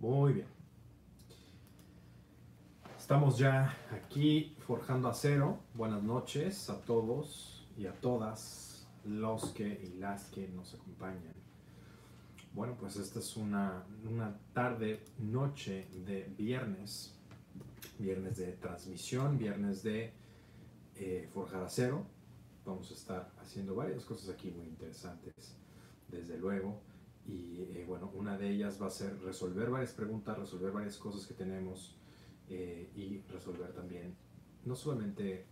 Muy bien. Estamos ya aquí forjando acero. Buenas noches a todos y a todas los que y las que nos acompañan. Bueno, pues esta es una, una tarde, noche de viernes. Viernes de transmisión, viernes de eh, forjar acero. Vamos a estar haciendo varias cosas aquí muy interesantes, desde luego. Y eh, bueno, una de ellas va a ser resolver varias preguntas, resolver varias cosas que tenemos eh, y resolver también, no solamente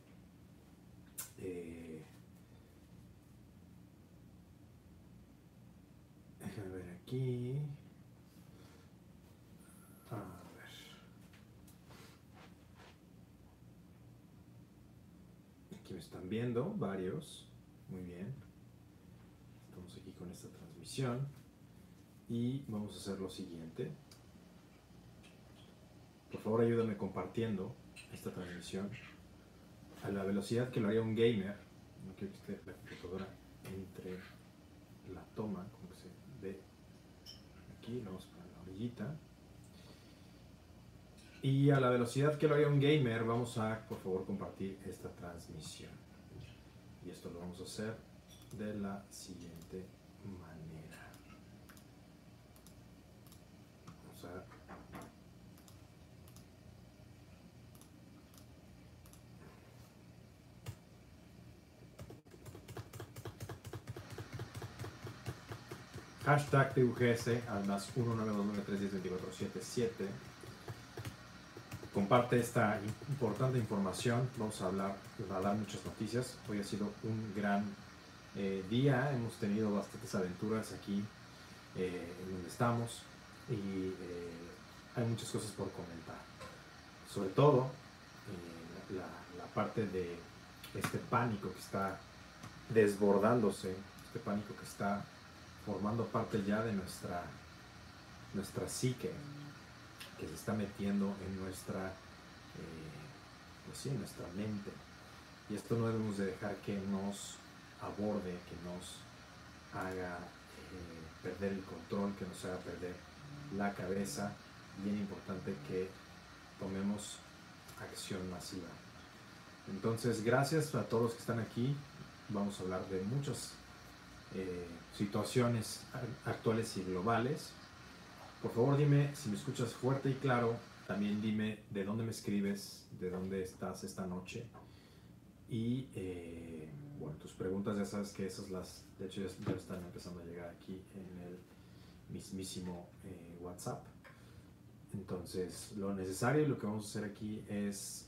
eh, déjame ver aquí. A ver. Aquí me están viendo varios. Muy bien. Estamos aquí con esta transmisión. Y vamos a hacer lo siguiente. Por favor, ayúdame compartiendo esta transmisión a la velocidad que lo haría un gamer. No quiero que esté la computadora entre la toma, como que se ve aquí, vamos a poner en la orillita. Y a la velocidad que lo haría un gamer, vamos a, por favor, compartir esta transmisión. Y esto lo vamos a hacer de la siguiente manera. Vamos a Hashtag TUGS al más 19293102477. Comparte esta importante información. Vamos a hablar, a dar muchas noticias. Hoy ha sido un gran eh, día. Hemos tenido bastantes aventuras aquí eh, en donde estamos y eh, hay muchas cosas por comentar. Sobre todo la, la parte de este pánico que está desbordándose, este pánico que está formando parte ya de nuestra, nuestra psique, que se está metiendo en nuestra, eh, pues sí, en nuestra mente. Y esto no debemos de dejar que nos aborde, que nos haga eh, perder el control, que nos haga perder la cabeza. Bien importante que tomemos acción masiva. Entonces, gracias a todos los que están aquí. Vamos a hablar de muchas eh, situaciones actuales y globales. Por favor, dime si me escuchas fuerte y claro. También dime de dónde me escribes, de dónde estás esta noche. Y eh, bueno, tus preguntas ya sabes que esas las, de hecho ya, ya están empezando a llegar aquí en el mismísimo eh, WhatsApp. Entonces, lo necesario y lo que vamos a hacer aquí es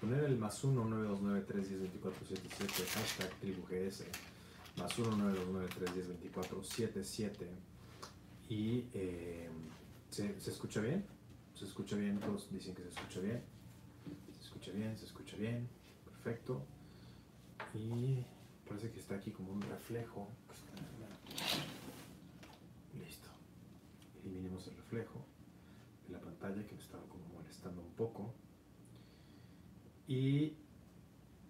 poner el más 1 929 310 2477 hashtag tribugs más 1 929 310 2477 y eh, ¿se, ¿se escucha bien? ¿Se escucha bien? Todos dicen que se escucha bien. Se escucha bien, se escucha bien. Perfecto. Y parece que está aquí como un reflejo. Listo. Eliminemos el reflejo de la pantalla que me estaba como molestando un poco. Y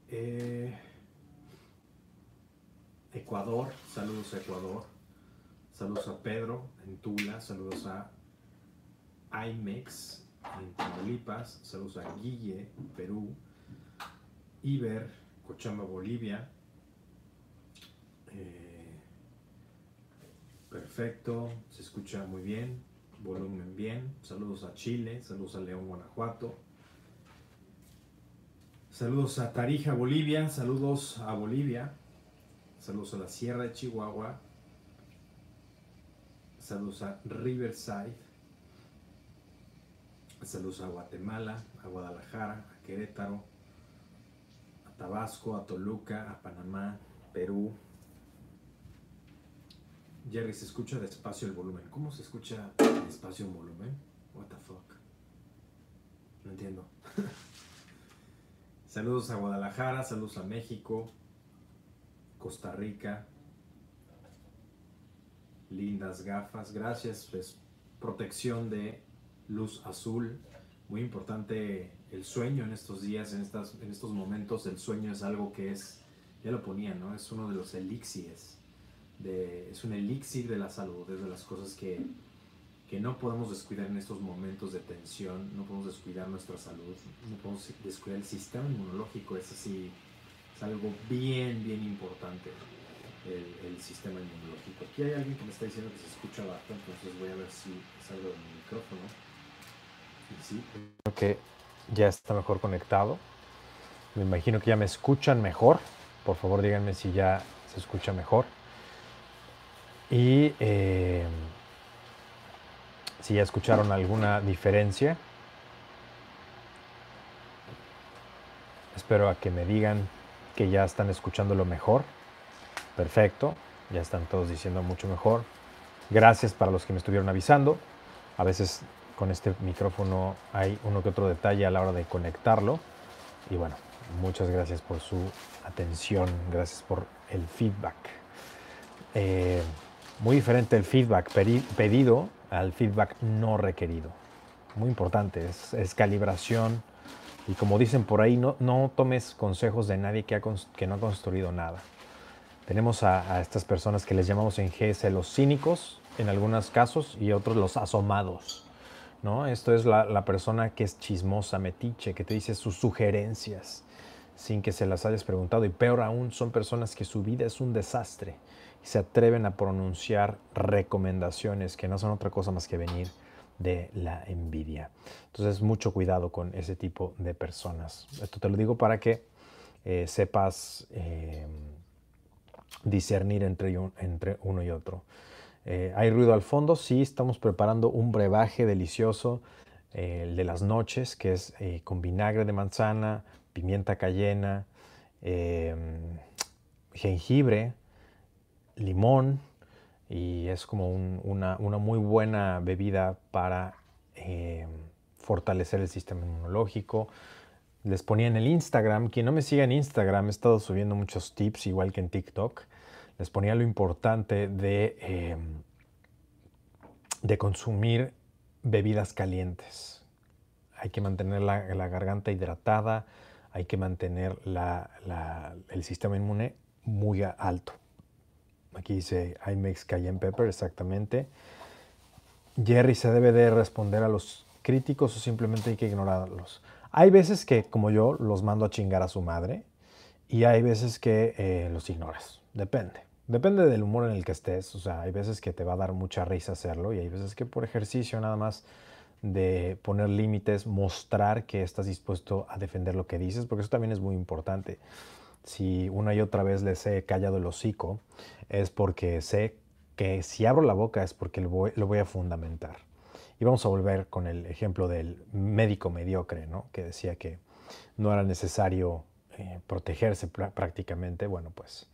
eh, Ecuador, saludos a Ecuador. Saludos a Pedro en Tula, saludos a IMEX en Tamaulipas, saludos a Guille, Perú, Iber, Cochamba, Bolivia. Eh, perfecto, se escucha muy bien, volumen bien. Saludos a Chile, saludos a León, Guanajuato. Saludos a Tarija, Bolivia, saludos a Bolivia. Saludos a la Sierra de Chihuahua. Saludos a Riverside. Saludos a Guatemala, a Guadalajara, a Querétaro, a Tabasco, a Toluca, a Panamá, Perú. Jerry, se escucha despacio el volumen. ¿Cómo se escucha despacio un volumen? What the fuck? No entiendo. saludos a Guadalajara, saludos a México, Costa Rica. Lindas gafas, gracias. Pues protección de luz azul. Muy importante el sueño en estos días, en, estas, en estos momentos. El sueño es algo que es, ya lo ponía, ¿no? Es uno de los elixires. Es un elixir de la salud, es de las cosas que, que no podemos descuidar en estos momentos de tensión, no podemos descuidar nuestra salud, no podemos descuidar el sistema inmunológico, es así, es algo bien, bien importante el, sistema inmunológico. Aquí hay alguien que me está diciendo que se escucha bajo, entonces voy a ver si salgo de mi micrófono. sí. Creo que ya está mejor conectado. Me imagino que ya me escuchan mejor. Por favor, díganme si ya se escucha mejor. Y eh, si ya escucharon alguna diferencia. Espero a que me digan que ya están escuchándolo mejor. Perfecto, ya están todos diciendo mucho mejor. Gracias para los que me estuvieron avisando. A veces con este micrófono hay uno que otro detalle a la hora de conectarlo. Y bueno, muchas gracias por su atención, gracias por el feedback. Eh, muy diferente el feedback pedido al feedback no requerido. Muy importante, es, calibración. Y como dicen por ahí, no, no tomes consejos de nadie que, que no ha construido nada. Tenemos a, estas personas que les llamamos en GS los cínicos en algunos casos y otros los asomados. ¿no? Esto es la, la, persona que es chismosa, metiche, que te dice sus sugerencias sin que se las hayas preguntado. Y peor aún, son personas que su vida es un desastre y se atreven a pronunciar recomendaciones que no son otra cosa más que venir de la envidia. Entonces, mucho cuidado con ese tipo de personas. Esto te lo digo para que eh, sepas eh, discernir entre, uno y otro. Eh, ¿Hay ruido al fondo? Sí, estamos preparando un brebaje delicioso, el de las noches, que es con vinagre de manzana, pimienta cayena, jengibre, limón y es como una, muy buena bebida para eh, fortalecer el sistema inmunológico. Les ponía en el Instagram, quien no me siga en Instagram, he estado subiendo muchos tips, igual que en TikTok. Les ponía lo importante de, eh, de consumir bebidas calientes. Hay que mantener la, garganta hidratada, hay que mantener el sistema inmune muy alto. Aquí dice IMEX Cayenne Pepper, exactamente. Jerry se debe de responder a los críticos o simplemente hay que ignorarlos. Hay veces que, como yo, los mando a chingar a su madre y hay veces que eh, los ignoras. Depende. Depende del humor en el que estés. O sea, hay veces que te va a dar mucha risa hacerlo y hay veces que por ejercicio nada más de poner límites, mostrar que estás dispuesto a defender lo que dices, porque eso también es muy importante si una y otra vez les he callado el hocico, es porque sé que si abro la boca es porque lo voy, a fundamentar. Y vamos a volver con el ejemplo del médico mediocre, ¿no? que decía que no era necesario eh, protegerse prácticamente. Bueno, pues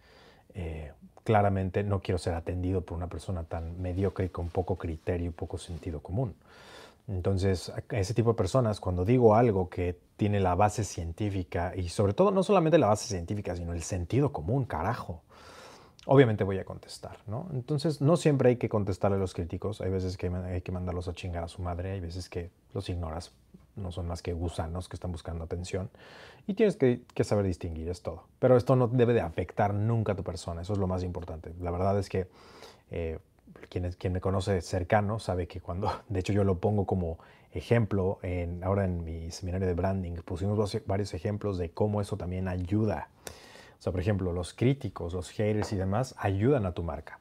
eh, claramente no quiero ser atendido por una persona tan mediocre y con poco criterio y poco sentido común. Entonces, ese tipo de personas, cuando digo algo que tiene la base científica, y sobre todo no solamente la base científica, sino el sentido común, carajo, obviamente voy a contestar, ¿no? Entonces, no siempre hay que contestarle a los críticos, hay veces que hay que mandarlos a chingar a su madre, hay veces que los ignoras, no son más que gusanos que están buscando atención, y tienes que, saber distinguir, es todo. Pero esto no debe de afectar nunca a tu persona, eso es lo más importante. La verdad es que... Eh, quien, quien me conoce cercano sabe que cuando, de hecho yo lo pongo como ejemplo, en, ahora en mi seminario de branding, pusimos varios ejemplos de cómo eso también ayuda. O sea, por ejemplo, los críticos, los haters y demás ayudan a tu marca.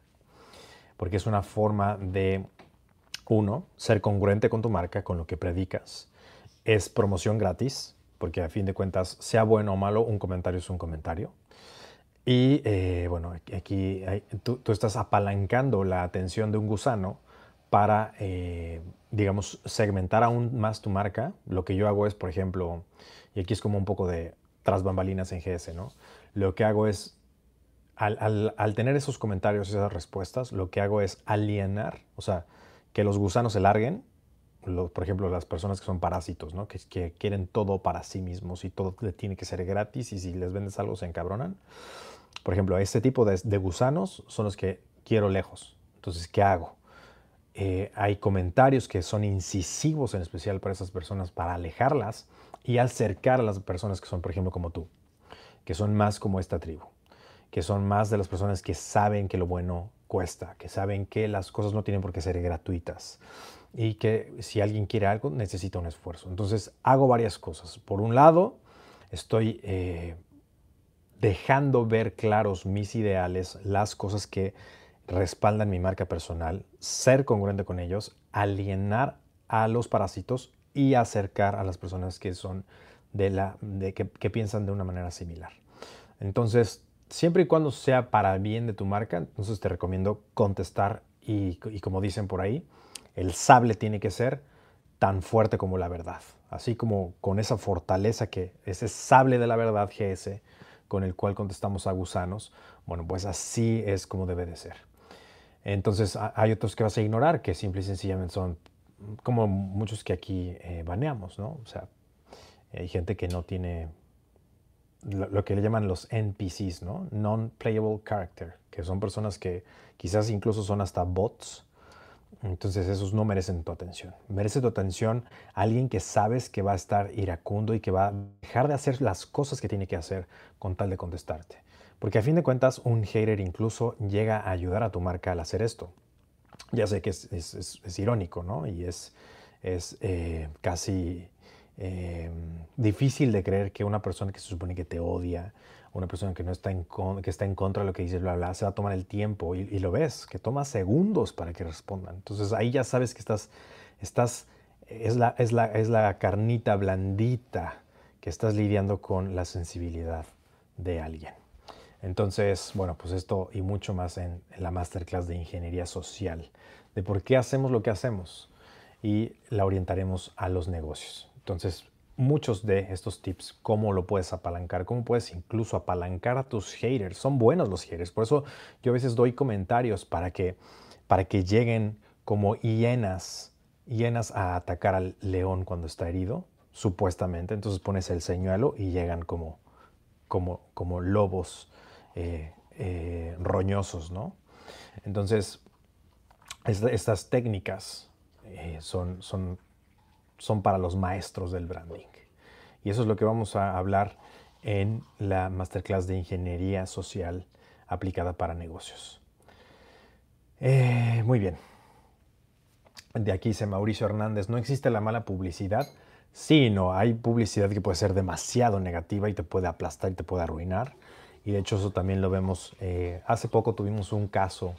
Porque es una forma de, uno, ser congruente con tu marca, con lo que predicas. Es promoción gratis, porque a fin de cuentas, sea bueno o malo, un comentario es un comentario. Y eh, bueno, aquí tú, estás apalancando la atención de un gusano para, eh, digamos, segmentar aún más tu marca. Lo que yo hago es, por ejemplo, y aquí es como un poco de tras bambalinas en GS, ¿no? Lo que hago es, al, al tener esos comentarios, esas respuestas, lo que hago es alienar, o sea, que los gusanos se larguen por ejemplo, las personas que son parásitos, ¿no? que, que, quieren todo para sí mismos y todo tiene que ser gratis y si les vendes algo se encabronan. Por ejemplo, este tipo de, gusanos son los que quiero lejos. Entonces, ¿qué hago? Eh, hay comentarios que son incisivos en especial para esas personas para alejarlas y acercar a las personas que son, por ejemplo, como tú, que son más como esta tribu, que son más de las personas que saben que lo bueno cuesta, que saben que las cosas no tienen por qué ser gratuitas. y que si alguien quiere algo necesita un esfuerzo. Entonces hago varias cosas. Por un lado, estoy eh, dejando ver claros mis ideales, las cosas que respaldan mi marca personal, ser congruente con ellos, alienar a los parásitos y acercar a las personas que son de la de que, piensan de una manera similar. Entonces, siempre y cuando sea para bien de tu marca, entonces te recomiendo contestar y, y como dicen por ahí, el sable tiene que ser tan fuerte como la verdad. Así como con esa fortaleza que ese sable de la verdad GS con el cual contestamos a gusanos, bueno, pues así es como debe de ser. Entonces hay otros que vas a ignorar que simple y sencillamente son como muchos que aquí eh, baneamos, ¿no? O sea, hay gente que no tiene lo, que le llaman los NPCs, ¿no? Non-playable character, que son personas que quizás incluso son hasta bots. Entonces esos no merecen tu atención. Merece tu atención alguien que sabes que va a estar iracundo y que va a dejar de hacer las cosas que tiene que hacer con tal de contestarte. Porque a fin de cuentas un hater incluso llega a ayudar a tu marca al hacer esto. Ya sé que es, irónico, ¿no? Y es, es eh, casi eh, difícil de creer que una persona que se supone que te odia, una persona que, no está en que está en contra de lo que dices, bla, bla, se va a tomar el tiempo y, lo ves, que toma segundos para que respondan. Entonces ahí ya sabes que estás, estás es, la, es, la, es la carnita blandita que estás lidiando con la sensibilidad de alguien. Entonces, bueno, pues esto y mucho más en, en la masterclass de ingeniería social, de por qué hacemos lo que hacemos y la orientaremos a los negocios. Entonces, muchos de estos tips, cómo lo puedes apalancar, cómo puedes incluso apalancar a tus haters. Son buenos los haters, por eso yo a veces doy comentarios para que, para que lleguen como hienas, hienas a atacar al león cuando está herido, supuestamente. Entonces pones el señuelo y llegan como, como, como lobos eh, eh, roñosos, ¿no? Entonces, estas técnicas eh, son, son son para los maestros del branding. Y eso es lo que vamos a hablar en la masterclass de ingeniería social aplicada para negocios. Eh, muy bien. De aquí dice Mauricio Hernández, no existe la mala publicidad. Sí, no, hay publicidad que puede ser demasiado negativa y te puede aplastar y te puede arruinar. Y de hecho eso también lo vemos. Eh, hace poco tuvimos un caso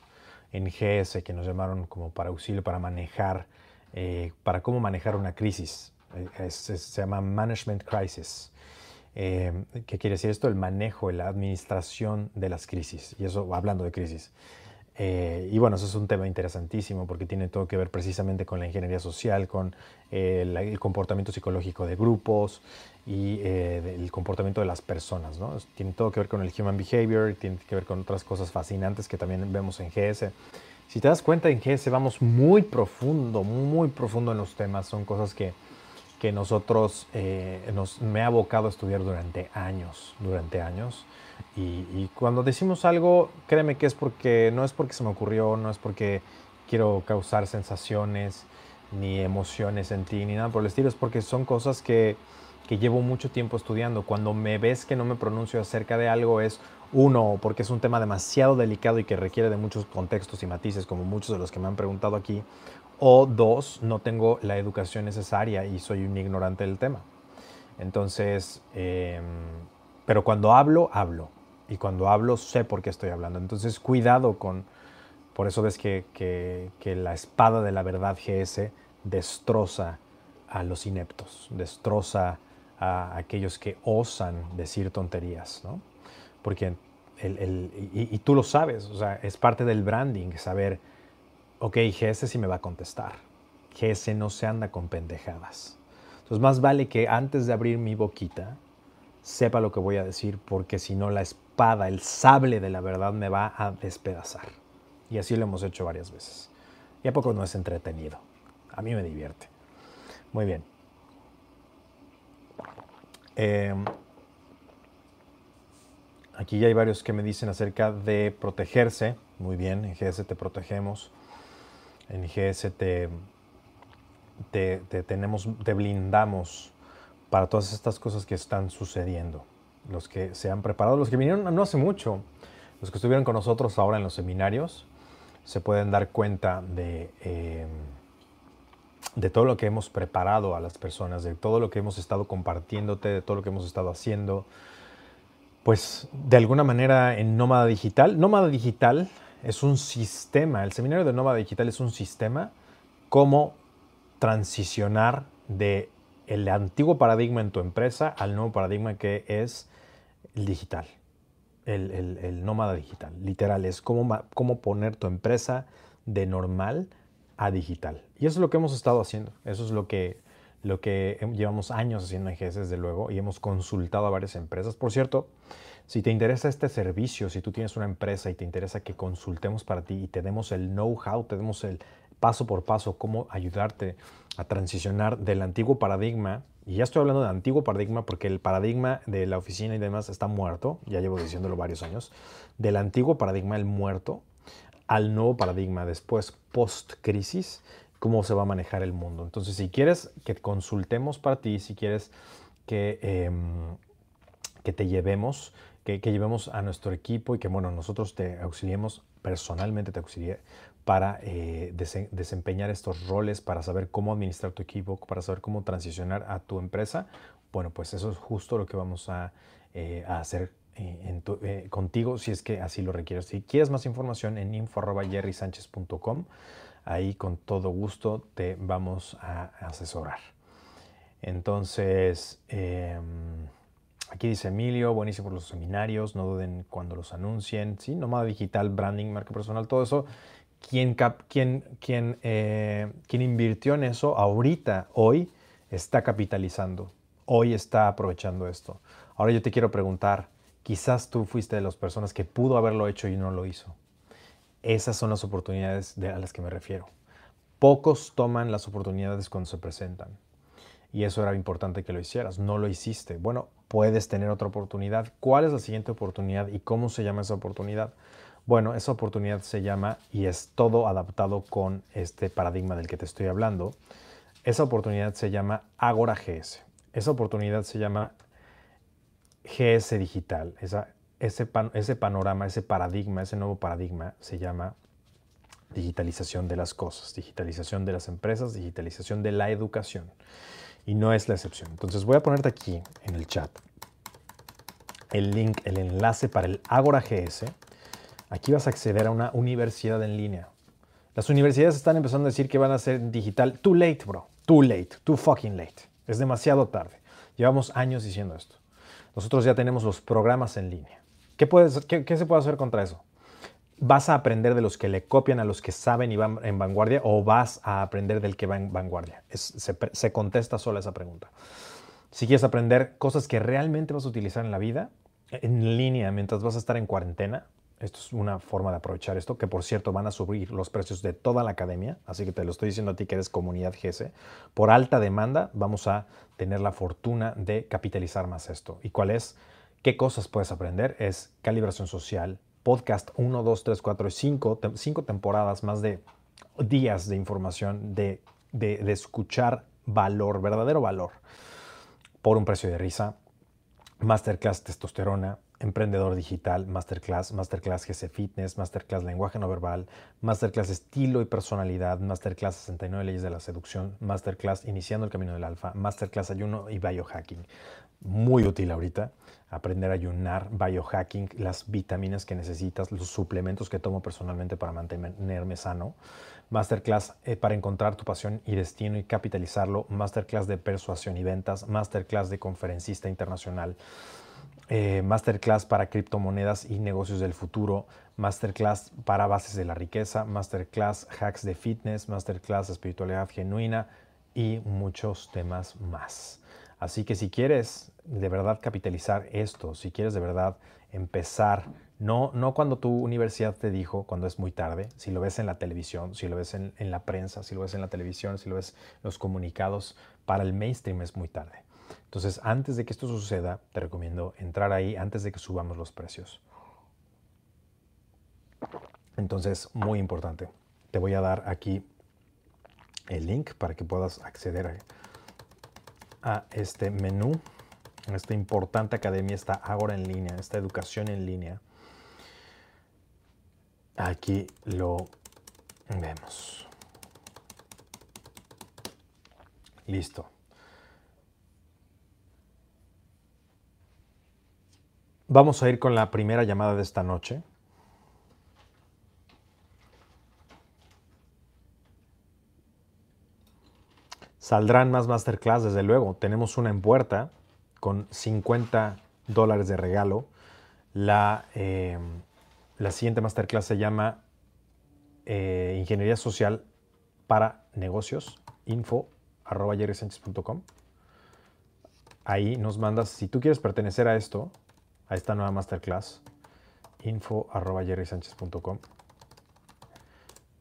en GS que nos llamaron como para auxilio para manejar eh, para cómo manejar una crisis. Eh, se llama Management Crisis. Eh, ¿Qué quiere decir esto? El manejo, la administración de las crisis. Y eso hablando de crisis. y bueno, eso es un tema interesantísimo porque tiene todo que ver precisamente con la ingeniería social, con el comportamiento psicológico de grupos y el comportamiento de las personas. ¿no? Tiene todo que ver con el human behavior, tiene que ver con otras cosas fascinantes que también vemos en GS. Si te das cuenta en GS vamos muy profundo, muy profundo en los temas, son cosas que, que nosotros eh, nos, me ha abocado a estudiar durante años, durante años. Y, cuando decimos algo, créeme que es porque no es porque se me ocurrió, no es porque quiero causar sensaciones ni emociones en ti, ni nada por el estilo, es porque son cosas que, que llevo mucho tiempo estudiando. Cuando me ves que no me pronuncio acerca de algo es uno, porque es un tema demasiado delicado y que requiere de muchos contextos y matices, como muchos de los que me han preguntado aquí. O dos, no tengo la educación necesaria y soy un ignorante del tema. Entonces, em, pero cuando hablo, hablo. Y cuando hablo, sé por qué estoy hablando. Entonces, cuidado con... Por eso ves que, que la espada de la verdad GS destroza a los ineptos, destroza a aquellos que osan decir tonterías, ¿no? porque el, y, tú lo sabes, o sea, es parte del branding, saber, ok, GS sí me va a contestar, GS no se anda con pendejadas. Entonces más vale que antes de abrir mi boquita, sepa lo que voy a decir, porque si no la espada, el sable de la verdad me va a despedazar. Y así lo hemos hecho varias veces. Y a poco no es entretenido. A mí me divierte. Muy bien. Eh, Aquí ya hay varios que me dicen acerca de protegerse. Muy bien, en GS te protegemos. En GS te, te, tenemos, te blindamos para todas estas cosas que están sucediendo. Los que se han preparado, los que vinieron no hace mucho, los que estuvieron con nosotros ahora en los seminarios, se pueden dar cuenta de, eh, de todo lo que hemos preparado a las personas, de todo lo que hemos estado compartiéndote, de todo lo que hemos estado haciendo, pues de alguna manera en Nómada Digital. Nómada Digital es un sistema, el seminario de Nómada Digital es un sistema cómo transicionar de el antiguo paradigma en tu empresa al nuevo paradigma que es el digital, el, nómada digital. Literal, es cómo, cómo poner tu empresa de normal a digital. Y eso es lo que hemos estado haciendo. Eso es lo que, lo que llevamos años haciendo en GES, desde luego, y hemos consultado a varias empresas. Por cierto, si te interesa este servicio, si tú tienes una empresa y te interesa que consultemos para ti y te demos el know-how, te demos el paso por paso cómo ayudarte a transicionar del antiguo paradigma, y ya estoy hablando del antiguo paradigma porque el paradigma de la oficina y demás está muerto, ya llevo diciéndolo varios años, del antiguo paradigma, el muerto, al nuevo paradigma después, post-crisis, cómo se va a manejar el mundo. Entonces, si quieres que consultemos para ti, si quieres que, em, que te llevemos, que, llevemos a nuestro equipo y que, bueno, nosotros te auxiliemos, personalmente te auxilié para eh, desempeñar estos roles, para saber cómo administrar tu equipo, para saber cómo transicionar a tu empresa, bueno, pues eso es justo lo que vamos a, eh, a hacer eh, eh, contigo si es que así lo requieres. Si quieres más información en info.jerrysánchez.com, ahí con todo gusto te vamos a asesorar. Entonces, em, aquí dice Emilio, buenísimo por los seminarios, no duden cuando los anuncien, ¿sí? Nómada digital, branding, marca personal, todo eso. Quien, eh, invirtió en eso ahorita, hoy, está capitalizando, hoy está aprovechando esto. Ahora yo te quiero preguntar, Quizás tú fuiste de las personas que pudo haberlo hecho y no lo hizo. Esas son las oportunidades a las que me refiero. Pocos toman las oportunidades cuando se presentan. Y eso era importante que lo hicieras. No lo hiciste. Bueno, puedes tener otra oportunidad. ¿Cuál es la siguiente oportunidad y cómo se llama esa oportunidad? Bueno, esa oportunidad se llama, y es todo adaptado con este paradigma del que te estoy hablando, esa oportunidad se llama Agora GS. Esa oportunidad se llama GS digital, ese, ese panorama, ese paradigma, ese nuevo paradigma se llama digitalización de las cosas, digitalización de las empresas, digitalización de la educación. Y no es la excepción. Entonces voy a ponerte aquí en el chat el link, el enlace para el Agora GS. Aquí vas a acceder a una universidad en línea. Las universidades están empezando a decir que van a ser digital. Too late, bro. Too late. Too fucking late. Es demasiado tarde. Llevamos años diciendo esto. Nosotros ya tenemos los programas en línea. ¿Qué, se puede hacer contra eso? ¿Vas a aprender de los que le copian a los que saben y van en vanguardia o vas a aprender del que va en vanguardia? se contesta sola esa pregunta. Si quieres aprender cosas que realmente vas a utilizar en la vida, en línea, mientras vas a estar en cuarentena, esto es una forma de aprovechar esto, que por cierto van a subir los precios de toda la academia, así que te lo estoy diciendo a ti que eres comunidad GS. Por alta demanda vamos a tener la fortuna de capitalizar más esto. ¿Y cuál es? ¿Qué cosas puedes aprender? Es calibración social, podcast 1, 2, 3, 4 y 5, 5 temporadas, más de días de información, de, de escuchar valor, verdadero valor, por un precio de risa. Masterclass testosterona, Emprendedor Digital, Masterclass, Masterclass GC Fitness, Masterclass Lenguaje No Verbal, Masterclass Estilo y Personalidad, Masterclass 69 Leyes de la Seducción, Masterclass Iniciando el Camino del Alfa, Masterclass Ayuno y Biohacking. Muy útil ahorita aprender a ayunar, biohacking, las vitaminas que necesitas, los suplementos que tomo personalmente para mantenerme sano. Masterclass eh, para encontrar tu pasión y destino y capitalizarlo. Masterclass de persuasión y ventas. Masterclass de conferencista internacional eh, masterclass para criptomonedas y negocios del futuro, masterclass para bases de la riqueza, masterclass hacks de fitness, masterclass espiritualidad genuina y muchos temas más. Así que si quieres de verdad capitalizar esto, si quieres de verdad empezar, no, no cuando tu universidad te dijo, cuando es muy tarde, si lo ves en la televisión, si lo ves en, en la prensa, si lo ves en la televisión, si lo ves en los comunicados, para el mainstream es muy tarde. Entonces, antes de que esto suceda, te recomiendo entrar ahí antes de que subamos los precios. Entonces, muy importante. Te voy a dar aquí el link para que puedas acceder a, este menú, a esta importante academia, esta ahora en línea, esta educación en línea. Aquí lo vemos. Listo. Vamos a ir con la primera llamada de esta noche. Saldrán más masterclass, desde luego. Tenemos una en puerta con 50 dólares de regalo. La, eh, la siguiente masterclass se llama eh, Ingeniería Social para Negocios, info arroba Ahí nos mandas, si tú quieres pertenecer a esto, a esta nueva masterclass, info arroba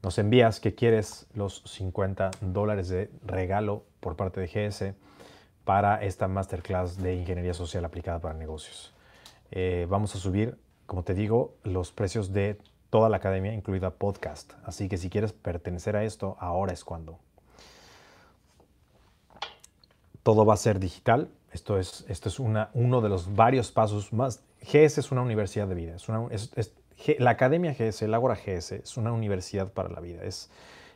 Nos envías que quieres los 50 dólares de regalo por parte de GS para esta masterclass de ingeniería social aplicada para negocios. Eh, vamos a subir, como te digo, los precios de toda la academia, incluida podcast. Así que si quieres pertenecer a esto, ahora es cuando. Todo va a ser digital. Esto es, esto es una, uno de los varios pasos más. GS es una universidad de vida. Es la Academia GS, el Ágora GS, es una universidad para la vida. Es,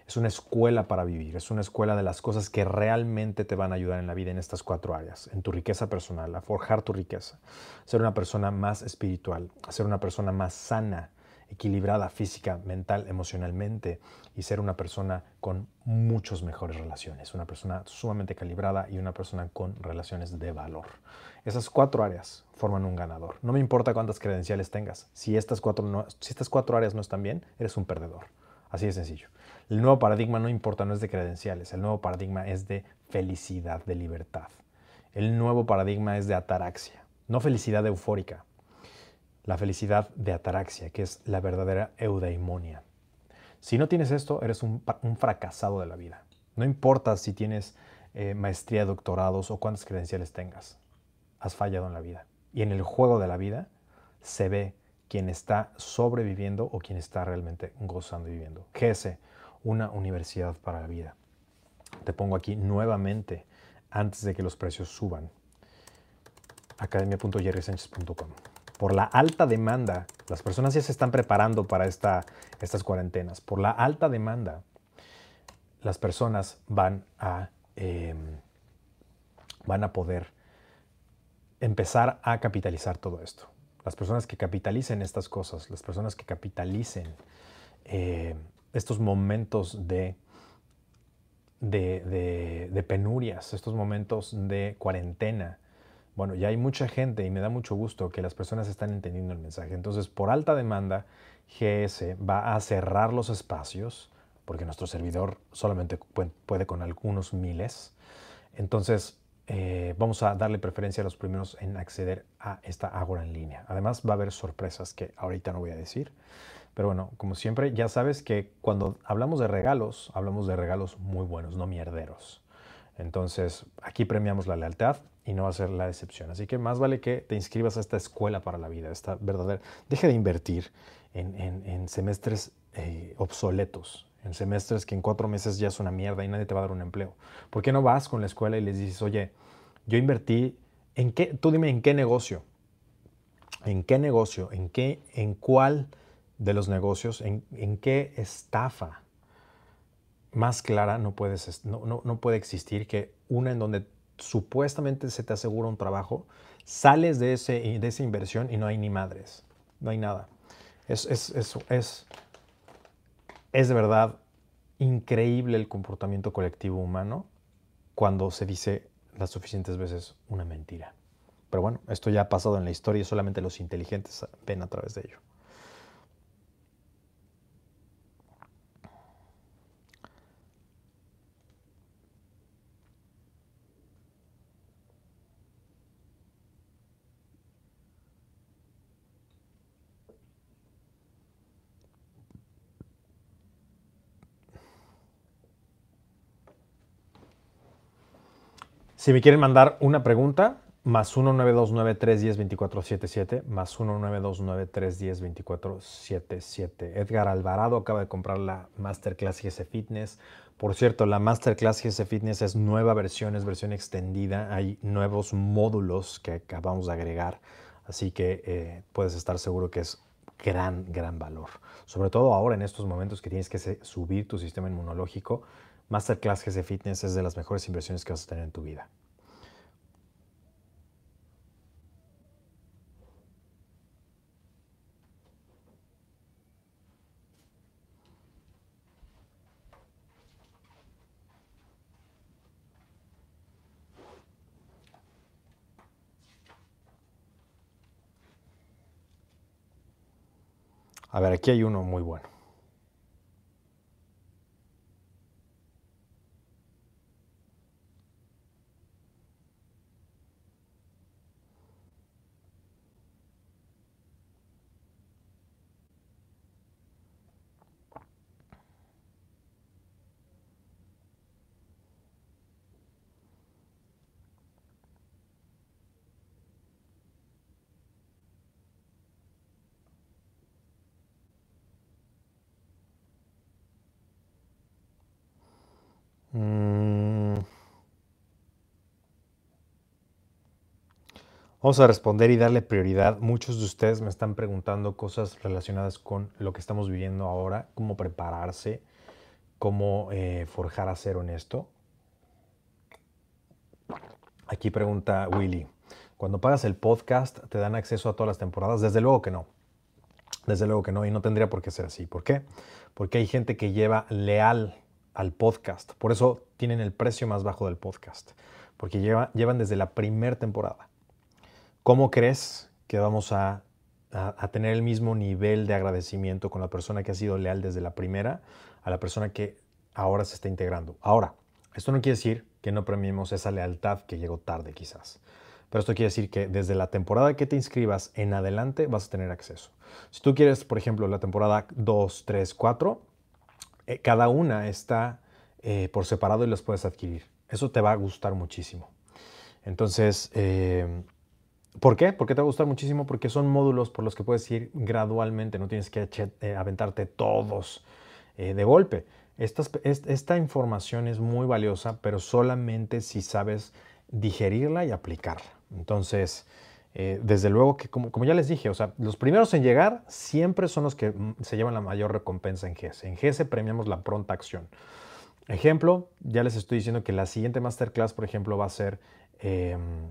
es una escuela para vivir. Es una escuela de las cosas que realmente te van a ayudar en la vida en estas cuatro áreas. En tu riqueza personal, a forjar tu riqueza. Ser una persona más espiritual, ser una persona más sana, equilibrada física, mental, emocionalmente y ser una persona con muchas mejores relaciones, una persona sumamente calibrada y una persona con relaciones de valor. Esas cuatro áreas forman un ganador. No me importa cuántas credenciales tengas, si estas cuatro, si estas cuatro áreas no están bien, eres un perdedor. Así de sencillo. El nuevo paradigma no importa, no es de credenciales, el nuevo paradigma es de felicidad, de libertad. El nuevo paradigma es de ataraxia, no felicidad eufórica, la felicidad de ataraxia, que es la verdadera eudaimonia. Si no tienes esto, eres un, fracasado de la vida. No importa si tienes eh, maestría, doctorados o cuántas credenciales tengas, has fallado en la vida. Y en el juego de la vida se ve quién está sobreviviendo o quién está realmente gozando y viviendo. GS, una universidad para la vida. Te pongo aquí nuevamente antes de que los precios suban. academia.jerrysanchez.com por la alta demanda, las personas ya se están preparando para esta, estas cuarentenas, por la alta demanda, las personas van a, em, van a poder empezar a capitalizar todo esto. Las personas que capitalicen estas cosas, las personas que capitalicen eh, estos momentos de, de penurias, estos momentos de cuarentena, bueno, ya hay mucha gente y me da mucho gusto que las personas están entendiendo el mensaje. Entonces, por alta demanda, GS va a cerrar los espacios, porque nuestro servidor solamente puede con algunos miles. Entonces, eh, vamos a darle preferencia a los primeros en acceder a esta Agora en línea. Además, va a haber sorpresas que ahorita no voy a decir. Pero bueno, como siempre, ya sabes que cuando hablamos de regalos, hablamos de regalos muy buenos, no mierderos. Entonces, aquí premiamos la lealtad y no va a ser la excepción. Así que más vale que te inscribas a esta escuela para la vida, esta verdadera. Deja de invertir en, semestres eh, obsoletos, en semestres que en cuatro meses ya es una mierda y nadie te va a dar un empleo. ¿Por qué no vas con la escuela y les dices, oye, yo invertí, ¿en qué? Tú dime en qué negocio, en qué negocio, en qué, en cuál de los negocios, en qué estafa más clara no, puedes, no, no, no puede existir que una en donde supuestamente se te asegura un trabajo, sales de, ese, de esa inversión y no hay ni madres, no hay nada. Es, es, es, es, es de verdad increíble el comportamiento colectivo humano cuando se dice las suficientes veces una mentira. Pero bueno, esto ya ha pasado en la historia y solamente los inteligentes ven a través de ello. Si me quieren mandar una pregunta, más 1-929-310-2477, más 1-929-310-2477. Edgar Alvarado acaba de comprar la Masterclass GS Fitness. Por cierto, la Masterclass GS Fitness es nueva versión, es versión extendida. Hay nuevos módulos que acabamos de agregar. Así que eh, puedes estar seguro que es gran, gran valor. Sobre todo ahora en estos momentos que tienes que subir tu sistema inmunológico Masterclass GC Fitness es de las mejores inversiones que vas a tener en tu vida. A ver, aquí hay uno muy bueno. Vamos a responder y darle prioridad. Muchos de ustedes me están preguntando cosas relacionadas con lo que estamos viviendo ahora, cómo prepararse, cómo eh, forjar acero en esto. Aquí pregunta Willy, cuando pagas el podcast, ¿te dan acceso a todas las temporadas? Desde luego que no. Desde luego que no, y no tendría por qué ser así. ¿Por qué? Porque hay gente que lleva leal al podcast. Por eso tienen el precio más bajo del podcast, porque llevan desde la primera temporada. ¿Cómo crees que vamos a, tener el mismo nivel de agradecimiento con la persona que ha sido leal desde la primera a la persona que ahora se está integrando? Ahora, esto no quiere decir que no premiemos esa lealtad que llegó tarde quizás. Pero esto quiere decir que desde la temporada que te inscribas en adelante vas a tener acceso. Si tú quieres, por ejemplo, la temporada 2, 3, 4, eh, cada una está eh, por separado y las puedes adquirir. Eso te va a gustar muchísimo. Entonces, eh, ¿por qué? ¿Por qué te va a gustar muchísimo? Porque son módulos por los que puedes ir gradualmente, no tienes que aventarte todos de golpe. esta información es muy valiosa, pero solamente si sabes digerirla y aplicarla. Entonces, eh, desde luego que, como, ya les dije, o sea, los primeros en llegar siempre son los que mm, se llevan la mayor recompensa en GES. En GES premiamos la pronta acción. Ejemplo, ya les estoy diciendo que la siguiente masterclass, por ejemplo, va a ser em,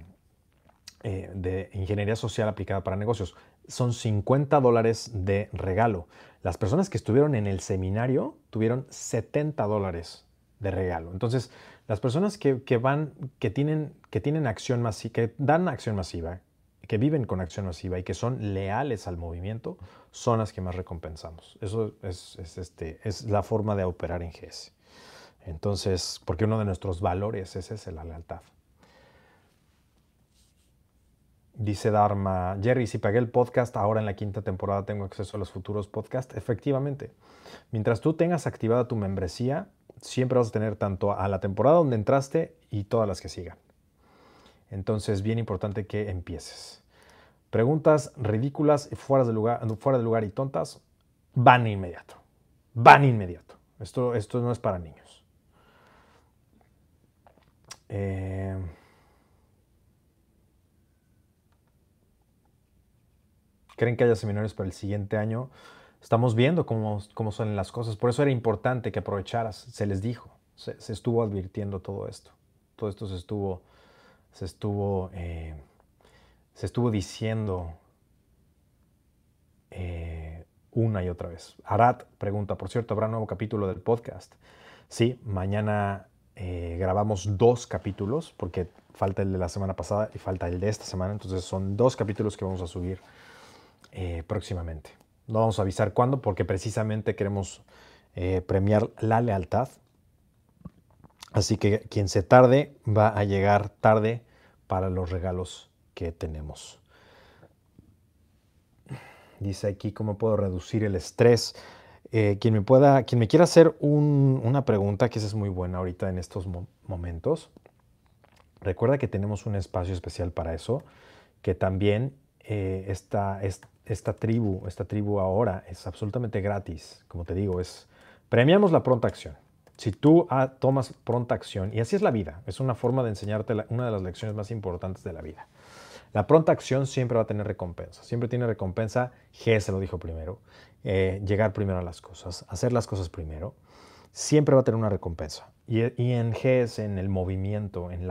eh, de ingeniería social aplicada para negocios. Son 50 dólares de regalo. Las personas que estuvieron en el seminario tuvieron 70 dólares de regalo. Entonces, las personas que, van, que tienen, que tienen acción masiva, que dan acción masiva, que viven con acción masiva y que son leales al movimiento son las que más recompensamos. Eso es, este, es la forma de operar en GS. Entonces, porque uno de nuestros valores es ese, la lealtad. Dice Dharma, Jerry, si pagué el podcast, ahora en la quinta temporada tengo acceso a los futuros podcasts. Efectivamente, mientras tú tengas activada tu membresía, siempre vas a tener tanto a la temporada donde entraste y todas las que sigan. Entonces, bien importante que empieces. Preguntas ridículas, fuera de lugar, fuera de lugar y tontas, van inmediato. Van inmediato. Esto, esto no es para niños. Eh, ¿Creen que haya seminarios para el siguiente año? Estamos viendo cómo, cómo son las cosas. Por eso era importante que aprovecharas. Se les dijo. Se, estuvo advirtiendo todo esto. Todo esto se estuvo, se estuvo eh, se estuvo diciendo eh, una y otra vez. Arad pregunta, por cierto, ¿habrá nuevo capítulo del podcast? Sí, mañana eh, grabamos dos capítulos, porque falta el de la semana pasada y falta el de esta semana, entonces son dos capítulos que vamos a subir eh, próximamente. No vamos a avisar cuándo, porque precisamente queremos premiar la lealtad. Así que quien se tarde va a llegar tarde para los regalos que tenemos. Dice aquí cómo puedo reducir el estrés. Eh, quien, me pueda, quien me quiera hacer una pregunta, que esa es muy buena ahorita en estos momentos, recuerda que tenemos un espacio especial para eso, que también eh, esta, esta, tribu, esta tribu ahora es absolutamente gratis. Como te digo, es premiamos la pronta acción. Si tú ah, tomas pronta acción, y así es la vida, es una forma de enseñarte una de las lecciones más importantes de la vida. La pronta acción siempre va a tener recompensa. Siempre tiene recompensa. G se lo dijo primero. Eh, llegar primero a las cosas, hacer las cosas primero. siempre va a tener una recompensa. Y, en GS, en el movimiento, en,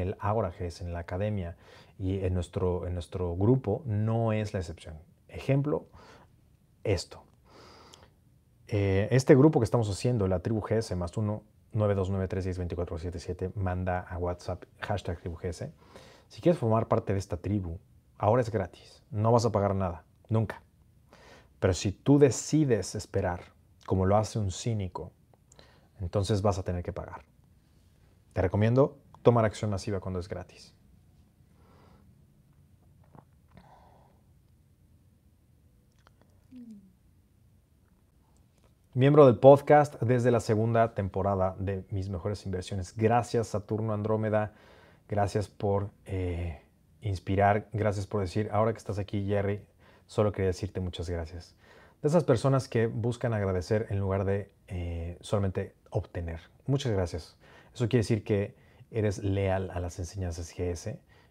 el Agora GS, en la academia y en nuestro, en nuestro grupo, no es la excepción. Ejemplo, esto. Eh, este grupo que estamos haciendo, la tribu GS más 1 9293 manda a WhatsApp hashtag tribu GS. Si quieres formar parte de esta tribu, ahora es gratis. No vas a pagar nada, nunca. Pero si tú decides esperar, como lo hace un cínico, entonces vas a tener que pagar. Te recomiendo tomar acción masiva cuando es gratis. Miembro del podcast desde la segunda temporada de Mis Mejores Inversiones. Gracias Saturno Andrómeda. Gracias por eh, inspirar. Gracias por decir, ahora que estás aquí Jerry, solo quería decirte muchas gracias. De esas personas que buscan agradecer en lugar de eh, solamente obtener. Muchas gracias. Eso quiere decir que eres leal a las enseñanzas GS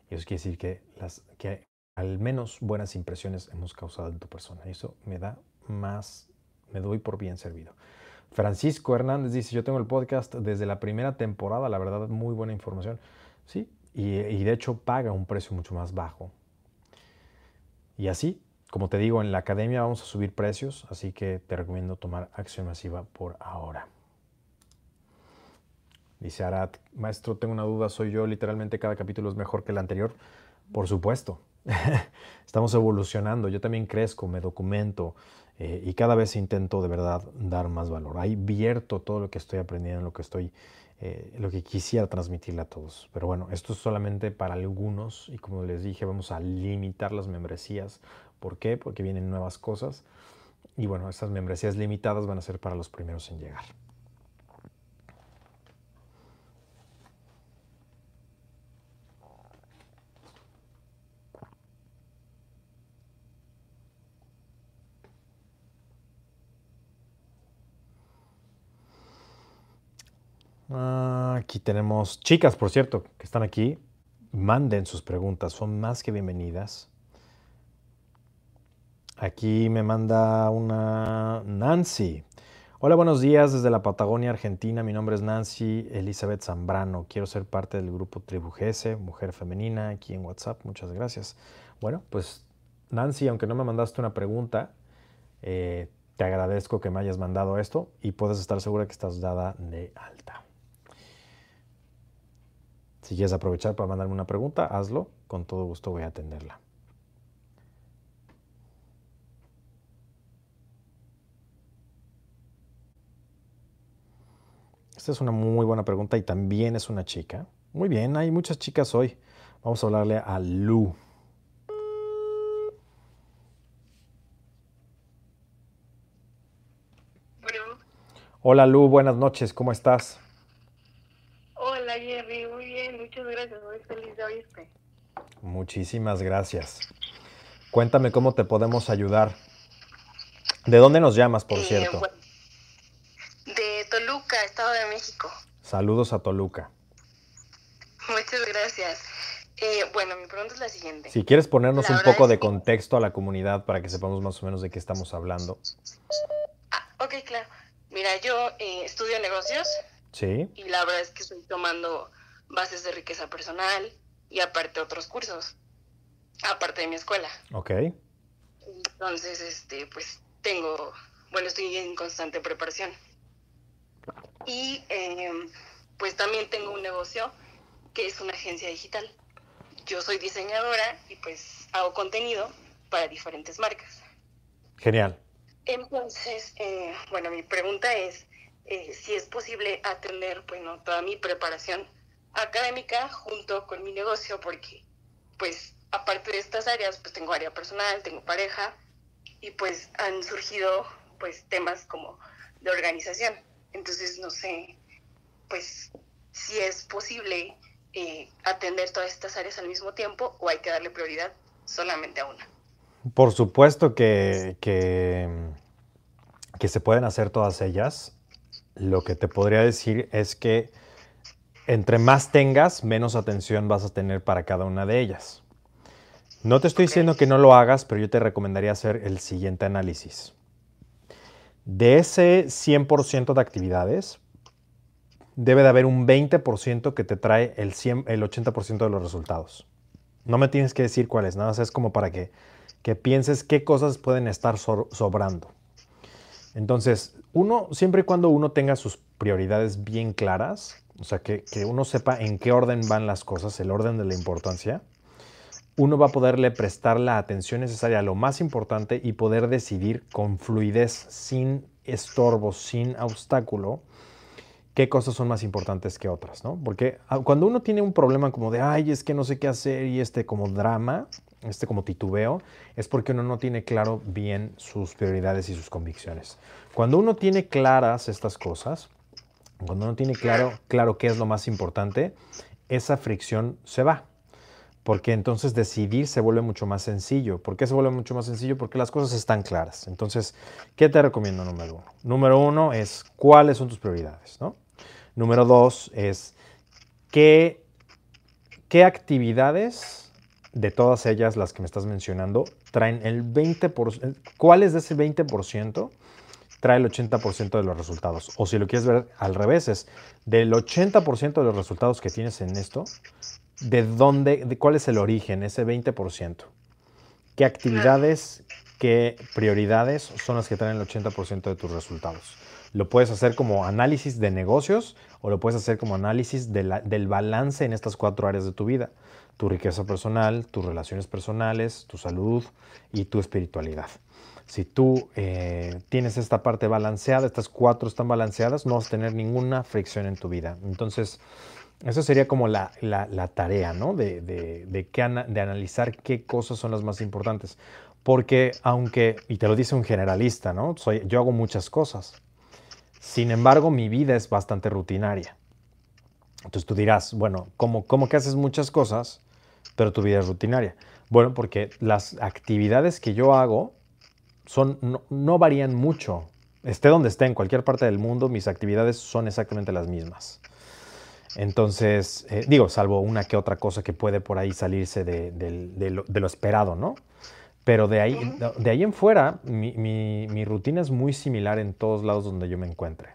y eso quiere decir que, las, que al menos buenas impresiones hemos causado en tu persona. Y eso me da más, me doy por bien servido. Francisco Hernández dice, yo tengo el podcast desde la primera temporada, la verdad, muy buena información. Sí, y, de hecho paga un precio mucho más bajo. Y así, como te digo, en la academia vamos a subir precios, así que te recomiendo tomar acción masiva por ahora. Dice Arad, maestro, tengo una duda, soy yo, literalmente cada capítulo es mejor que el anterior. Por supuesto, estamos evolucionando, yo también crezco, me documento eh, y cada vez intento de verdad dar más valor. Ahí vierto todo lo que estoy aprendiendo, lo que estoy, eh, lo que quisiera transmitirle a todos. Pero bueno, esto es solamente para algunos y como les dije, vamos a limitar las membresías. ¿Por qué? Porque vienen nuevas cosas y bueno, estas membresías limitadas van a ser para los primeros en llegar. Ah, aquí tenemos chicas, por cierto, que están aquí. Manden sus preguntas, son más que bienvenidas. Aquí me manda una Nancy. Hola, buenos días desde la Patagonia, Argentina. Mi nombre es Nancy Elizabeth Zambrano. Quiero ser parte del grupo Tribu Mujer Femenina, aquí en WhatsApp. Muchas gracias. Bueno, pues Nancy, aunque no me mandaste una pregunta, eh, te agradezco que me hayas mandado esto y puedes estar segura que estás dada de alta. Si quieres aprovechar para mandarme una pregunta, hazlo. Con todo gusto voy a atenderla. Esta es una muy buena pregunta y también es una chica. Muy bien, hay muchas chicas hoy. Vamos a hablarle a Lu. Hola Lu, buenas noches, ¿cómo estás? Muchísimas gracias. Cuéntame cómo te podemos ayudar. ¿De dónde nos llamas, por eh, cierto? de Toluca, Estado de México. Saludos a Toluca. Muchas gracias. Eh, bueno, mi pregunta es la siguiente. Si quieres ponernos un poco de contexto a la comunidad para que sepamos más o menos de qué estamos hablando. Ah, ok, claro. Mira, yo eh, estudio negocios. Sí. Y la verdad es que estoy tomando bases de riqueza personal, y aparte otros cursos, aparte de mi escuela. Ok. Entonces, este, pues tengo, bueno, estoy en constante preparación. Y em, pues también tengo un negocio que es una agencia digital. Yo soy diseñadora y pues hago contenido para diferentes marcas. Genial. Entonces, eh, bueno, mi pregunta es eh, si es posible atender, bueno, toda mi preparación académica junto con mi negocio porque pues aparte de estas áreas pues tengo área personal, tengo pareja y pues han surgido pues temas como de organización. Entonces no sé pues si es posible eh, atender todas estas áreas al mismo tiempo o hay que darle prioridad solamente a una. Por supuesto que, que, que se pueden hacer todas ellas. Lo que te podría decir es que entre más tengas, menos atención vas a tener para cada una de ellas. No te estoy diciendo que no lo hagas, pero yo te recomendaría hacer el siguiente análisis. De ese 100% de actividades, debe de haber un 20% que te trae el, 100, el 80% de los resultados. No me tienes que decir cuáles, nada más es como para que, que pienses qué cosas pueden estar sobrando. Entonces, uno, siempre y cuando uno tenga sus prioridades bien claras, o sea, que, que uno sepa en qué orden van las cosas, el orden de la importancia, uno va a poderle prestar la atención necesaria a lo más importante y poder decidir con fluidez, sin estorbo, sin obstáculo, qué cosas son más importantes que otras, ¿no? Porque ah, cuando uno tiene un problema como de, ay, es que no sé qué hacer y este como drama, este como titubeo, es porque uno no tiene claro bien sus prioridades y sus convicciones. Cuando uno tiene claras estas cosas, cuando uno tiene claro, claro qué es lo más importante, esa fricción se va porque entonces decidir se vuelve mucho más sencillo. ¿Por qué se vuelve mucho más sencillo? Porque las cosas están claras. Entonces, ¿qué te recomiendo número uno? Número uno es cuáles son tus prioridades, ¿no? Número dos es qué, qué actividades de todas ellas, las que me estás mencionando, traen el 20%, ¿cuáles de ese 20% trae el 80% de los resultados? O si lo quieres ver al revés, es del 80% de los resultados que tienes en esto, de dónde, de cuál es el origen, ese 20%. ¿Qué actividades, qué prioridades son las que traen el 80% de tus resultados? Lo puedes hacer como análisis de negocios o lo puedes hacer como análisis del balance en estas cuatro áreas de tu vida. Tu riqueza personal, tus relaciones personales, tu salud y tu espiritualidad. Si tú eh, tienes esta parte balanceada, estas cuatro están balanceadas, no vas a tener ninguna fricción en tu vida. Entonces, eso sería como la, tarea, ¿no? De, de, de, analizar qué cosas son las más importantes. Porque aunque, y te lo dice un generalista, ¿no? Soy, yo hago muchas cosas. Sin embargo, mi vida es bastante rutinaria. Entonces tú dirás, bueno, ¿cómo, cómo que haces muchas cosas, pero tu vida es rutinaria? Bueno, porque las actividades que yo hago son, no, no varían mucho. Esté donde esté, en cualquier parte del mundo, mis actividades son exactamente las mismas. Entonces, eh, digo, salvo una que otra cosa que puede por ahí salirse de, lo, esperado, ¿no? Pero de ahí, de ahí en fuera, mi, rutina es muy similar en todos lados donde yo me encuentre.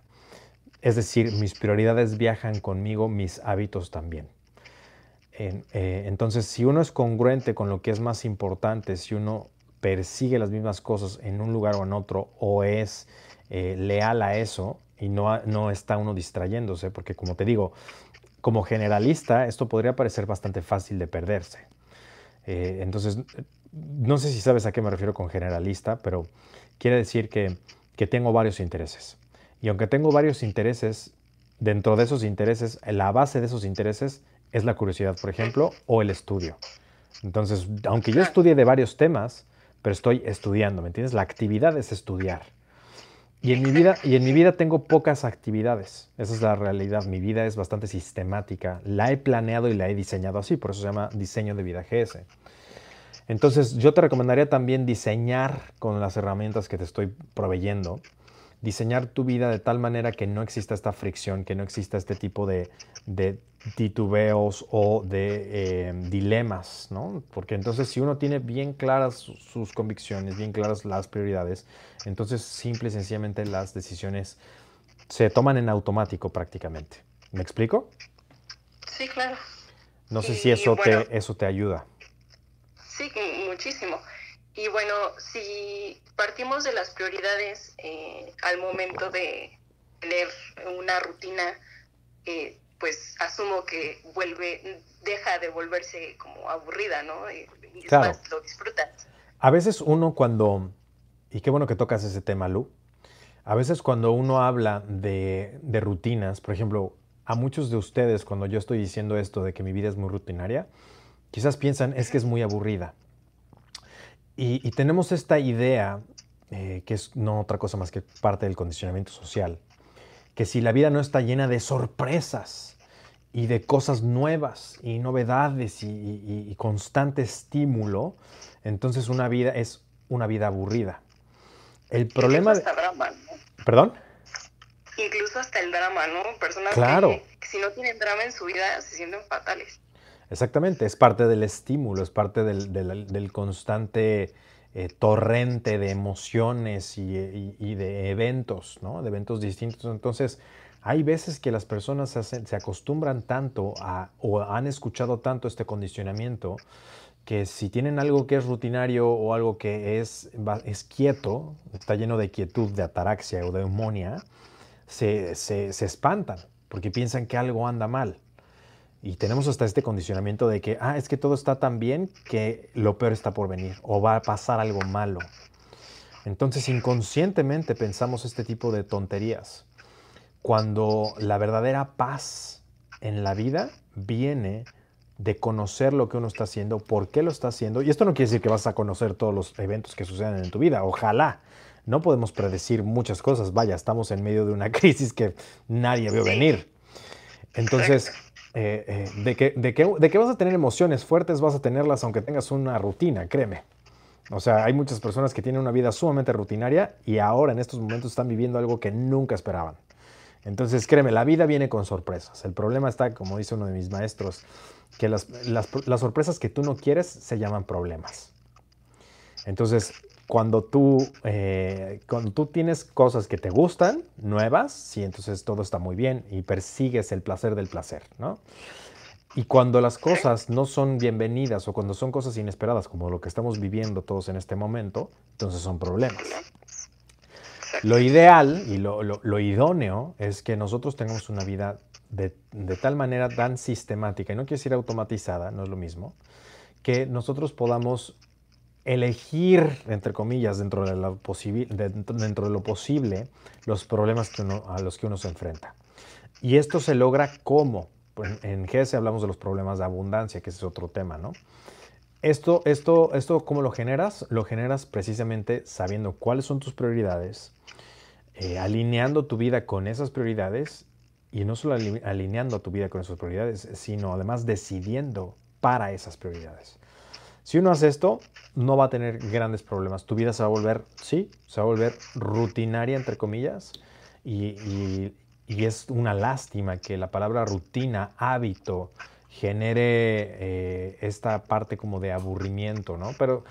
Es decir, mis prioridades viajan conmigo, mis hábitos también. Eh, entonces, si uno es congruente con lo que es más importante, si uno persigue las mismas cosas en un lugar o en otro, o es eh, leal a eso y no, no está uno distrayéndose, porque como te digo, como generalista, esto podría parecer bastante fácil de perderse. Eh, entonces, no sé si sabes a qué me refiero con generalista, pero quiere decir que, tengo varios intereses. Y aunque tengo varios intereses, dentro de esos intereses, la base de esos intereses es la curiosidad, por ejemplo, o el estudio. Entonces, aunque yo estudie de varios temas, pero estoy estudiando, ¿me entiendes? La actividad es estudiar. Y en, mi vida, y en mi vida tengo pocas actividades. Esa es la realidad. Mi vida es bastante sistemática. La he planeado y la he diseñado así. Por eso se llama diseño de vida GS. Entonces yo te recomendaría también diseñar con las herramientas que te estoy proveyendo diseñar tu vida de tal manera que no exista esta fricción, que no exista este tipo de, titubeos o de eh, dilemas, ¿no? Porque entonces si uno tiene bien claras sus convicciones, bien claras las prioridades, entonces simple y sencillamente las decisiones se toman en automático prácticamente. ¿Me explico? Sí, claro. No sé si eso, te, eso te ayuda. Sí, muchísimo. Y bueno, si partimos de las prioridades eh, al momento de tener una rutina, eh, pues asumo que vuelve, deja de volverse como aburrida, ¿no? Y, claro. lo disfrutas. A veces uno cuando, y qué bueno que tocas ese tema, Lu, a veces cuando uno habla de, de rutinas, por ejemplo, a muchos de ustedes cuando yo estoy diciendo esto de que mi vida es muy rutinaria, quizás piensan es que es muy aburrida. Y, tenemos esta idea, eh, que es no otra cosa más que parte del condicionamiento social, que si la vida no está llena de sorpresas y de cosas nuevas y novedades y, constante estímulo, entonces una vida es una vida aburrida. El problema... Hasta drama, ¿no? ¿Perdón? Incluso hasta el drama, ¿no? Personas claro. que si no tienen drama en su vida se sienten fatales. Exactamente, es parte del estímulo, es parte del, constante eh, torrente de emociones y, de eventos, ¿no? De eventos distintos. Entonces, hay veces que las personas se, acostumbran tanto o han escuchado tanto este condicionamiento que si tienen algo que es rutinario o algo que es, quieto, está lleno de quietud, de ataraxia o de eumonia, se, se espantan porque piensan que algo anda mal. Y tenemos hasta este condicionamiento de que, ah, es que todo está tan bien que lo peor está por venir o va a pasar algo malo. Entonces inconscientemente pensamos este tipo de tonterías. Cuando la verdadera paz en la vida viene de conocer lo que uno está haciendo, por qué lo está haciendo. Y esto no quiere decir que vas a conocer todos los eventos que suceden en tu vida, ojalá. No podemos predecir muchas cosas. Vaya, estamos en medio de una crisis que nadie vio venir. Entonces, eh, eh, de, que, de, que, de que vas a tener emociones fuertes, vas a tenerlas aunque tengas una rutina, créeme. O sea, hay muchas personas que tienen una vida sumamente rutinaria y ahora en estos momentos están viviendo algo que nunca esperaban. Entonces, créeme, la vida viene con sorpresas. El problema está, como dice uno de mis maestros, que las, las, las sorpresas que tú no quieres se llaman problemas. Entonces, cuando tú, eh, cuando tú tienes cosas que te gustan, nuevas, sí, entonces todo está muy bien y persigues el placer del placer, ¿no? Y cuando las cosas no son bienvenidas o cuando son cosas inesperadas, como lo que estamos viviendo todos en este momento, entonces son problemas. Lo ideal y lo, lo, idóneo es que nosotros tengamos una vida de, de, tal manera tan sistemática, y no quiero decir automatizada, no es lo mismo, que nosotros podamos elegir, entre comillas, dentro de, lo posible, los problemas a los que uno se enfrenta. Y esto se logra cómo. Pues, en GS hablamos de los problemas de abundancia, que ese es otro tema, ¿no? Esto, esto, esto, ¿cómo lo generas? Lo generas precisamente sabiendo cuáles son tus prioridades, eh, alineando tu vida con esas prioridades y no solo alineando tu vida con esas prioridades, sino además decidiendo para esas prioridades. Si uno hace esto, no va a tener grandes problemas. Tu vida se va a volver, sí, se va a volver rutinaria, entre comillas, y, es una lástima que la palabra rutina, hábito, genere eh, esta parte como de aburrimiento, ¿no? Pero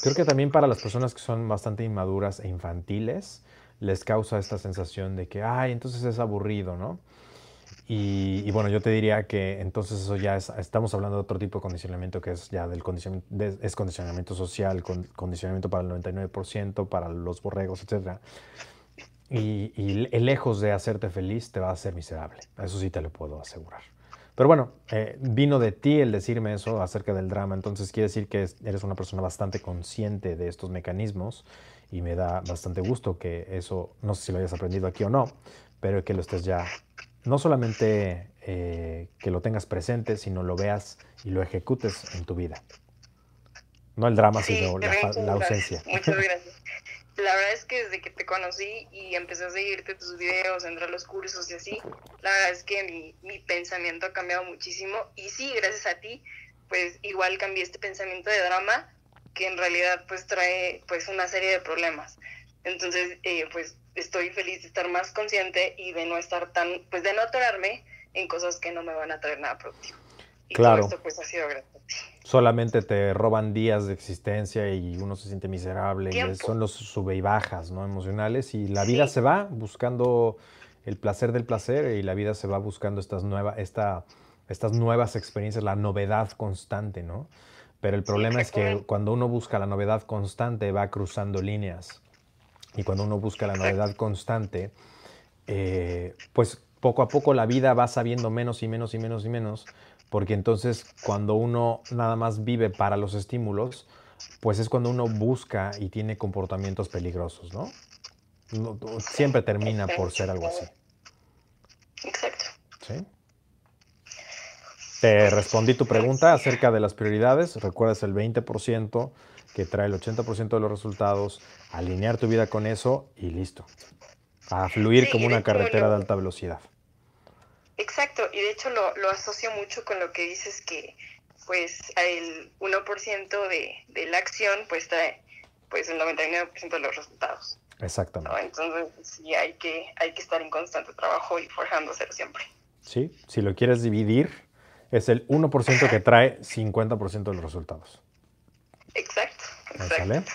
creo que también para las personas que son bastante inmaduras e infantiles, les causa esta sensación de que, ay, entonces es aburrido, ¿no? Y, bueno, yo te diría que entonces eso ya es, estamos hablando de otro tipo de condicionamiento que es ya del condicionamiento, es condicionamiento social, condicionamiento para el 99%, para los borregos, etc. Y, y, lejos de hacerte feliz, te va a hacer miserable. Eso sí te lo puedo asegurar. Pero bueno, eh, vino de ti el decirme eso acerca del drama, entonces quiere decir que eres una persona bastante consciente de estos mecanismos y me da bastante gusto que eso, no sé si lo hayas aprendido aquí o no, pero que lo estés ya no solamente eh, que lo tengas presente, sino lo veas y lo ejecutes en tu vida. No el drama, sino la, ausencia. Muchas gracias. La verdad es que desde que te conocí y empecé a seguirte tus videos, entrar a los cursos y así, la verdad es que mi, mi pensamiento ha cambiado muchísimo. Y sí, gracias a ti, pues igual cambié este pensamiento de drama que en realidad pues trae pues una serie de problemas. Entonces, eh, pues estoy feliz de estar más consciente y de no estar tan, pues de no atorarme en cosas que no me van a traer nada productivo. Y claro. esto pues ha sido gratis. Solamente te roban días de existencia y uno se siente miserable. Y son los sube y bajas ¿no? emocionales y la vida se va buscando el placer del placer y la vida se va buscando estas, nuevas esta, estas nuevas experiencias, la novedad constante, ¿no? Pero el problema es que cuando uno busca la novedad constante va cruzando líneas y cuando uno busca la novedad constante, eh, pues poco a poco la vida va sabiendo menos y menos y menos y menos, porque entonces cuando uno nada más vive para los estímulos, pues es cuando uno busca y tiene comportamientos peligrosos, ¿no? siempre termina por ser algo así. Exacto. ¿Sí? Te respondí tu pregunta acerca de las prioridades. Recuerdas el 20% que trae el 80% de los resultados, alinear tu vida con eso y listo. A fluir como una carretera de alta velocidad. Exacto, y de hecho lo, lo, asocio mucho con lo que dices que pues el 1% de, de la acción pues trae pues el 99% de los resultados. Exactamente. Entonces sí hay que, hay que estar en constante trabajo y forjándose siempre. Sí, si lo quieres dividir, es el 1% que trae 50% de los resultados. Exacto, Exacto,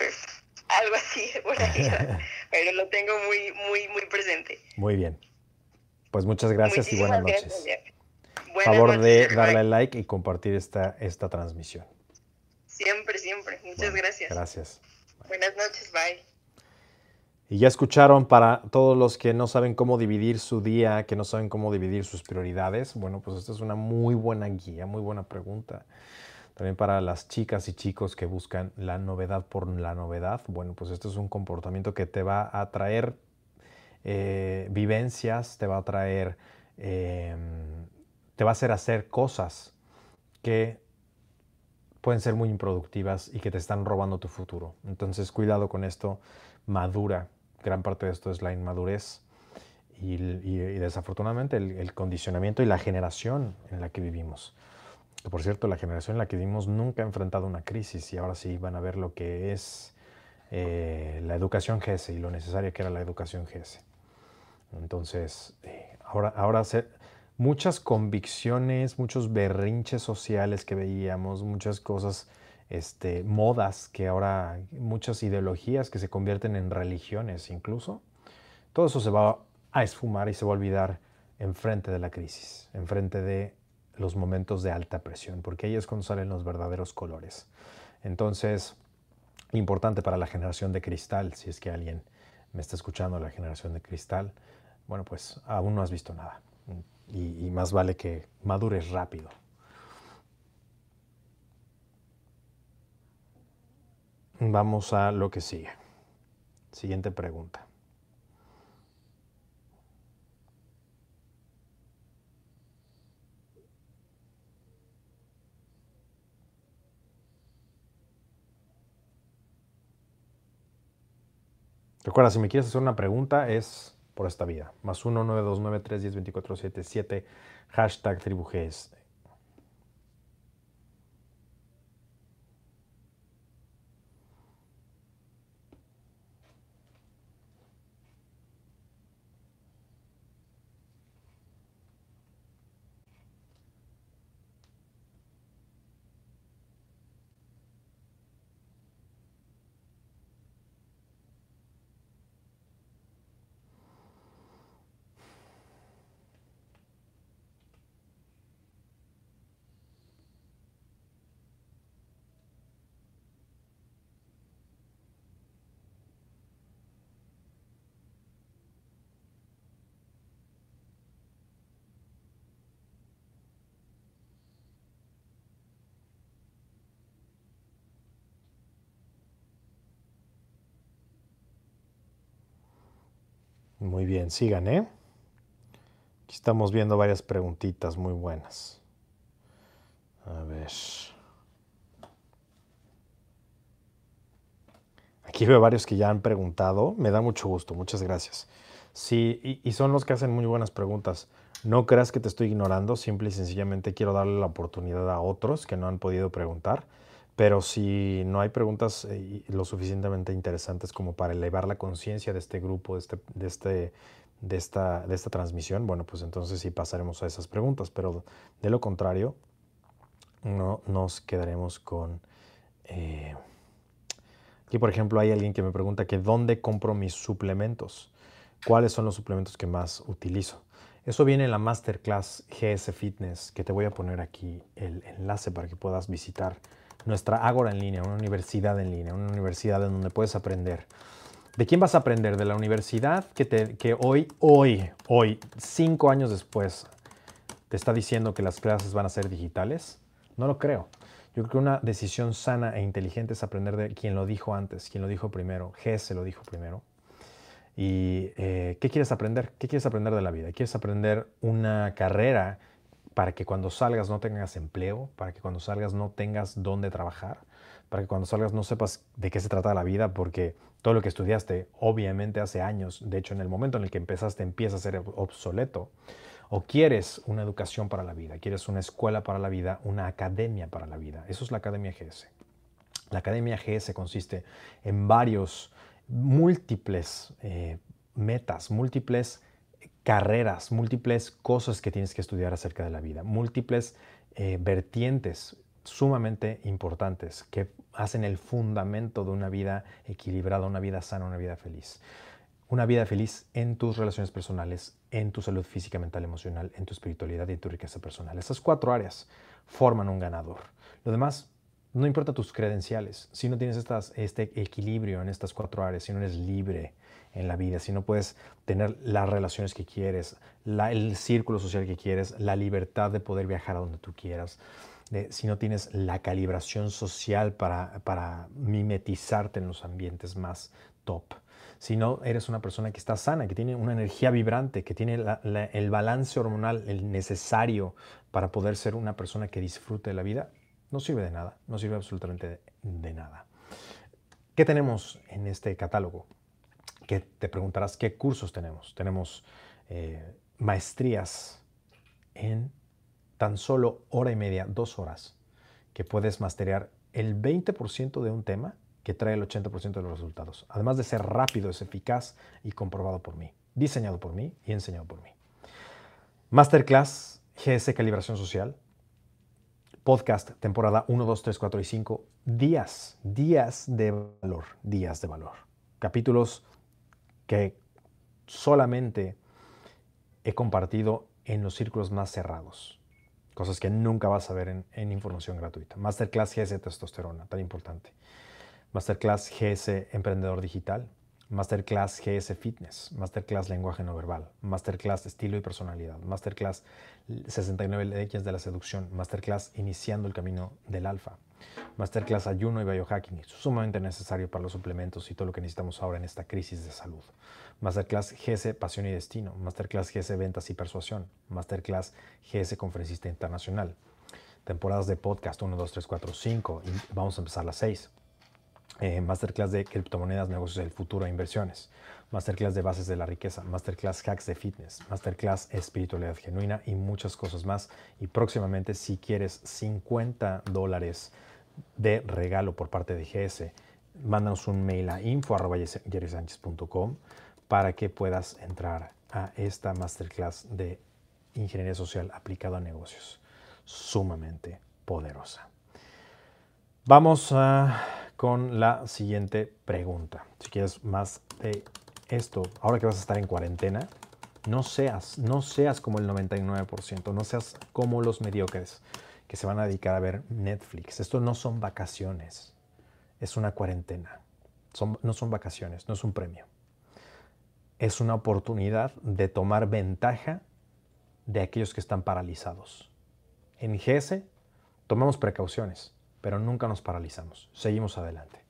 algo así, pero lo tengo muy, muy, muy presente. Muy bien. Pues muchas gracias y buenas noches. Por favor de darle like y compartir esta, esta transmisión. Siempre, siempre. Muchas gracias. Gracias. Buenas noches, bye. Y ya escucharon para todos los que no saben cómo dividir su día, que no saben cómo dividir sus prioridades. Bueno, pues esta es una muy buena guía, muy buena pregunta. También para las chicas y chicos que buscan la novedad por la novedad. Bueno, pues este es un comportamiento que te va a traer eh, vivencias, te va a traer, em, te va a hacer hacer cosas que pueden ser muy improductivas y que te están robando tu futuro. Entonces, cuidado con esto, madura. Gran parte de esto es la inmadurez y, desafortunadamente el, condicionamiento y la generación en la que vivimos. Por cierto, la generación en la que vivimos nunca ha enfrentado una crisis y ahora sí van a ver lo que es eh, la educación GS y lo necesaria que era la educación GS. Entonces, eh, ahora, ahora muchas convicciones, muchos berrinches sociales que veíamos, muchas cosas, este, modas que ahora, muchas ideologías que se convierten en religiones incluso, todo eso se va a esfumar y se va a olvidar enfrente de la crisis, enfrente de los momentos de alta presión, porque ahí es cuando salen los verdaderos colores. Entonces, importante para la generación de cristal, si es que alguien me está escuchando, la generación de cristal, bueno, pues aún no has visto nada. Y, más vale que madures rápido. Vamos a lo que sigue. Siguiente pregunta. Recuerda, si me quieres hacer una pregunta, es por esta vía. Más 1 929 310 2477 hashtag tribuges. Muy bien, sigan, ¿eh? Aquí estamos viendo varias preguntitas muy buenas. A ver. Aquí veo varios que ya han preguntado. Me da mucho gusto, muchas gracias. Sí, y, y, son los que hacen muy buenas preguntas. No creas que te estoy ignorando, simple y sencillamente quiero darle la oportunidad a otros que no han podido preguntar. Pero si no hay preguntas eh, lo suficientemente interesantes como para elevar la conciencia de este grupo, de, este, de, este, de, esta, de esta transmisión, bueno, pues entonces sí pasaremos a esas preguntas. Pero de lo contrario, no nos quedaremos con... Eh, aquí, por ejemplo, hay alguien que me pregunta que dónde compro mis suplementos. ¿Cuáles son los suplementos que más utilizo? Eso viene en la masterclass GS Fitness, que te voy a poner aquí el enlace para que puedas visitar nuestra Ágora en línea, una universidad en línea, una universidad en donde puedes aprender. ¿De quién vas a aprender? De la universidad que, te, que hoy, hoy, hoy, cinco años después, te está diciendo que las clases van a ser digitales. No lo creo. Yo creo que una decisión sana e inteligente es aprender de quien lo dijo antes, quien lo dijo primero. se lo dijo primero. ¿Y eh, qué quieres aprender? ¿Qué quieres aprender de la vida? ¿Quieres aprender una carrera para que cuando salgas no tengas empleo, para que cuando salgas no tengas dónde trabajar, para que cuando salgas no sepas de qué se trata la vida, porque todo lo que estudiaste obviamente hace años, de hecho en el momento en el que empezaste empieza a ser obsoleto, o quieres una educación para la vida, quieres una escuela para la vida, una academia para la vida. Eso es la Academia GS. La Academia GS consiste en varios, múltiples eh, metas, múltiples carreras, múltiples cosas que tienes que estudiar acerca de la vida, múltiples eh, vertientes, sumamente importantes que hacen el fundamento de una vida equilibrada, una vida sana, una vida feliz. Una vida feliz en tus relaciones personales, en tu salud física, mental, emocional, en tu espiritualidad y en tu riqueza personal. Esas cuatro áreas forman un ganador. Lo demás, no importa tus credenciales, si no tienes este equilibrio en estas cuatro áreas, si no eres libre en la vida, si no puedes tener las relaciones que quieres, el círculo social que quieres, la libertad de poder viajar a donde tú quieras, si no tienes la calibración social para, para mimetizarte en los ambientes más top, si no eres una persona que está sana, que tiene una energía vibrante, que tiene el balance hormonal necesario para poder ser una persona que disfrute de la vida, no sirve de nada, no sirve absolutamente de, nada. ¿Qué tenemos en este catálogo? Que te preguntarás qué cursos tenemos. Tenemos eh, maestrías en tan solo hora y media, dos horas, que puedes masterear el 20% de un tema que trae el 80% de los resultados. Además de ser rápido, es eficaz y comprobado por mí, diseñado por mí y enseñado por mí. Masterclass GS Calibración Social. Podcast, temporada 1, 2, 3, 4 y 5. Días, días de valor, días de valor. Capítulos que solamente he compartido en los círculos más cerrados cosas que nunca vas a ver en, información gratuita. Masterclass GS Testosterona, tan importante. Masterclass GS Emprendedor Digital. Masterclass GS Fitness, Masterclass Lenguaje No Verbal, Masterclass Estilo y Personalidad, Masterclass 69 Leyes de la Seducción, Masterclass Iniciando el Camino del Alfa, Masterclass Ayuno y Biohacking, sumamente necesario para los suplementos y todo lo que necesitamos ahora en esta crisis de salud. Masterclass GS Pasión y Destino, Masterclass GS Ventas y Persuasión, Masterclass GS Conferencista Internacional. Temporadas de podcast 1, 2, 3, 4, 5 y vamos a empezar las 6. Eh, masterclass de criptomonedas, negocios del futuro e inversiones, masterclass de bases de la riqueza, masterclass hacks de fitness, masterclass espiritualidad genuina y muchas cosas más. Y próximamente, si quieres 50 dólares de regalo por parte de GS, mándanos un mail a info.jerrysanchez.com para que puedas entrar a esta masterclass de ingeniería social aplicada a negocios. Sumamente poderosa. Vamos con la siguiente pregunta. Si quieres más de esto, ahora que vas a estar en cuarentena, no seas, no seas como el 99%, no seas como los mediocres que se van a dedicar a ver Netflix. Esto no son vacaciones, es una cuarentena. no son vacaciones, no es un premio es una oportunidad de tomar ventaja de aquellos que están paralizados. En GS tomamos precauciones, pero nunca nos paralizamos, seguimos adelante.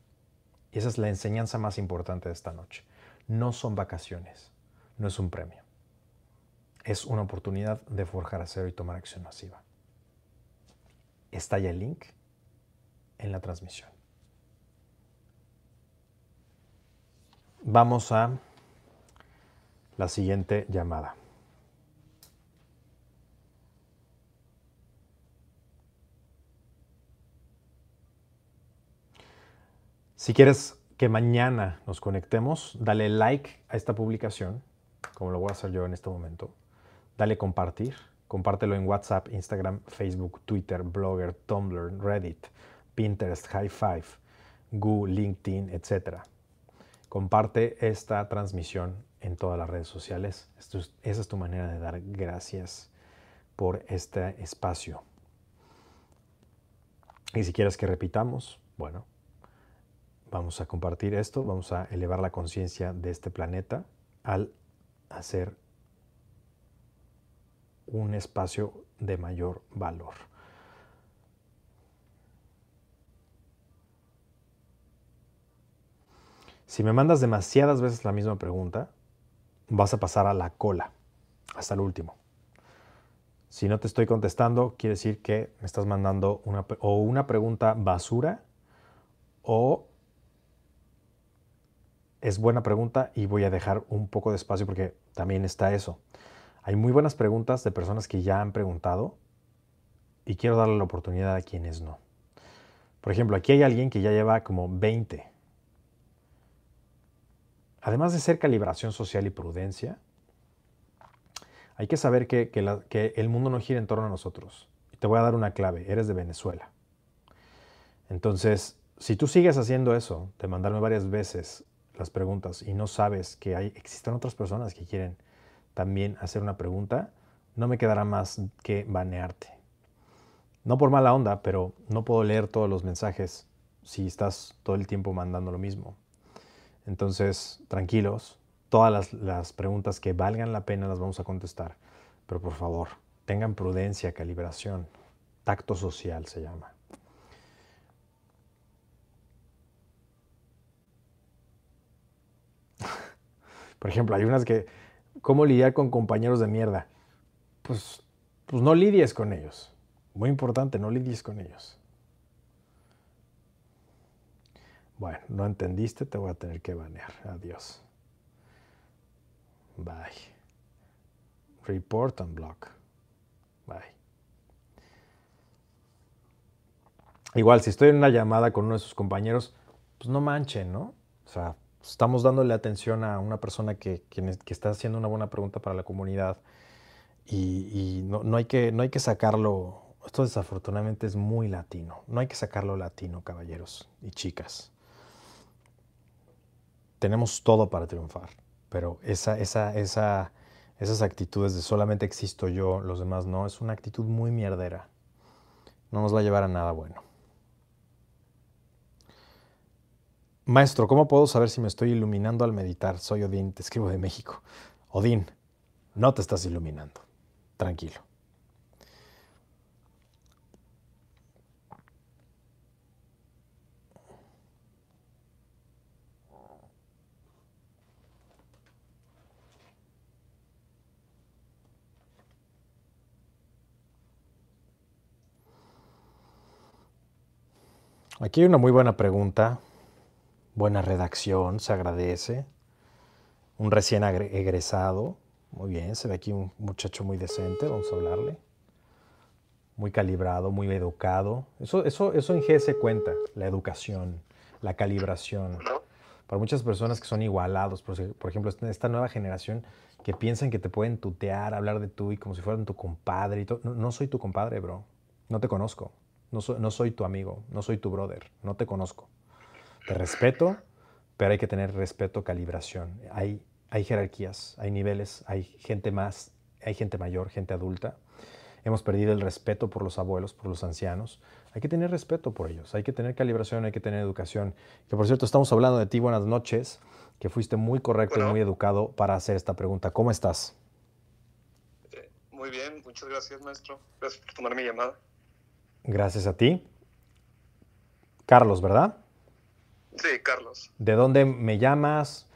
Y esa es la enseñanza más importante de esta noche. No son vacaciones, no es un premio. Es una oportunidad de forjar acero y tomar acción masiva. Está ya el link en la transmisión. Vamos a la siguiente llamada. Si quieres que mañana nos conectemos, dale like a esta publicación, como lo voy a hacer yo en este momento. Dale compartir, compártelo en WhatsApp, Instagram, Facebook, Twitter, Blogger, Tumblr, Reddit, Pinterest, High Five, Google, LinkedIn, etc. Comparte esta transmisión en todas las redes sociales. esa es tu manera de dar gracias por este espacio. Y si quieres que repitamos, bueno, vamos a compartir esto, vamos a elevar la conciencia de este planeta al hacer un espacio de mayor valor. Si me mandas demasiadas veces la misma pregunta, vas a pasar a la cola, hasta el último. Si no te estoy contestando, quiere decir que me estás mandando una, o una pregunta basura o es buena pregunta y voy a dejar un poco de espacio porque también está eso. Hay muy buenas preguntas de personas que ya han preguntado y quiero darle la oportunidad a quienes no. Por ejemplo, aquí hay alguien que ya lleva como 20 además de ser calibración social y prudencia, hay que saber que, el mundo no gira en torno a nosotros. Y te voy a dar una clave, eres de Venezuela. Entonces, si tú sigues haciendo eso, de mandarme varias veces las preguntas y no sabes que hay, existen otras personas que quieren también hacer una pregunta, no me quedará más que banearte. No por mala onda, pero no puedo leer todos los mensajes si estás todo el tiempo mandando lo mismo. Entonces, tranquilos, todas las, las, preguntas que valgan la pena las vamos a contestar. Pero por favor, tengan prudencia, calibración, tacto social se llama. Por ejemplo, hay unas que, ¿cómo lidiar con compañeros de mierda? Pues, pues no lidies con ellos. Muy importante, no lidies con ellos. Bueno, no entendiste, te voy a tener que banear. Adiós. Bye. Report and block. Bye. Igual, si estoy en una llamada con uno de sus compañeros, pues no manchen, ¿no? O sea, estamos dándole atención a una persona que, está haciendo una buena pregunta para la comunidad y, no, hay que, no hay que sacarlo, esto desafortunadamente es muy latino, no hay que sacarlo latino, caballeros y chicas. Tenemos todo para triunfar, pero esa, esa, esa, esas actitudes de solamente existo yo, los demás no, es una actitud muy mierdera. No nos va a llevar a nada bueno. Maestro, ¿cómo puedo saber si me estoy iluminando al meditar? Soy Odín, te escribo de México. Odín, no te estás iluminando. Tranquilo. Aquí hay una muy buena pregunta buena redacción, se agradece. Un recién egresado, muy bien, se ve aquí un muchacho muy decente, vamos a hablarle. Muy calibrado, muy educado. Eso, eso, eso en G se cuenta, la educación, la calibración. Para muchas personas que son igualados, por, ejemplo, esta nueva generación que piensan que te pueden tutear, hablar de tú y como si fueran tu compadre. Y no, no, soy tu compadre, bro. No te conozco. No soy tu amigo. No soy tu brother. No te conozco. Te respeto, pero hay que tener respeto, calibración. Hay, hay jerarquías, hay niveles, hay gente más, hay gente mayor, gente adulta. Hemos perdido el respeto por los abuelos, por los ancianos. Hay que tener respeto por ellos, hay que tener calibración, hay que tener educación. Que por cierto, estamos hablando de ti, buenas noches, que fuiste muy correcto y muy educado para hacer esta pregunta. ¿Cómo estás? Muy bien, muchas gracias, maestro. Gracias por tomar mi llamada. Gracias a ti. Carlos, ¿verdad? Sí, Carlos. ¿De dónde me llamas?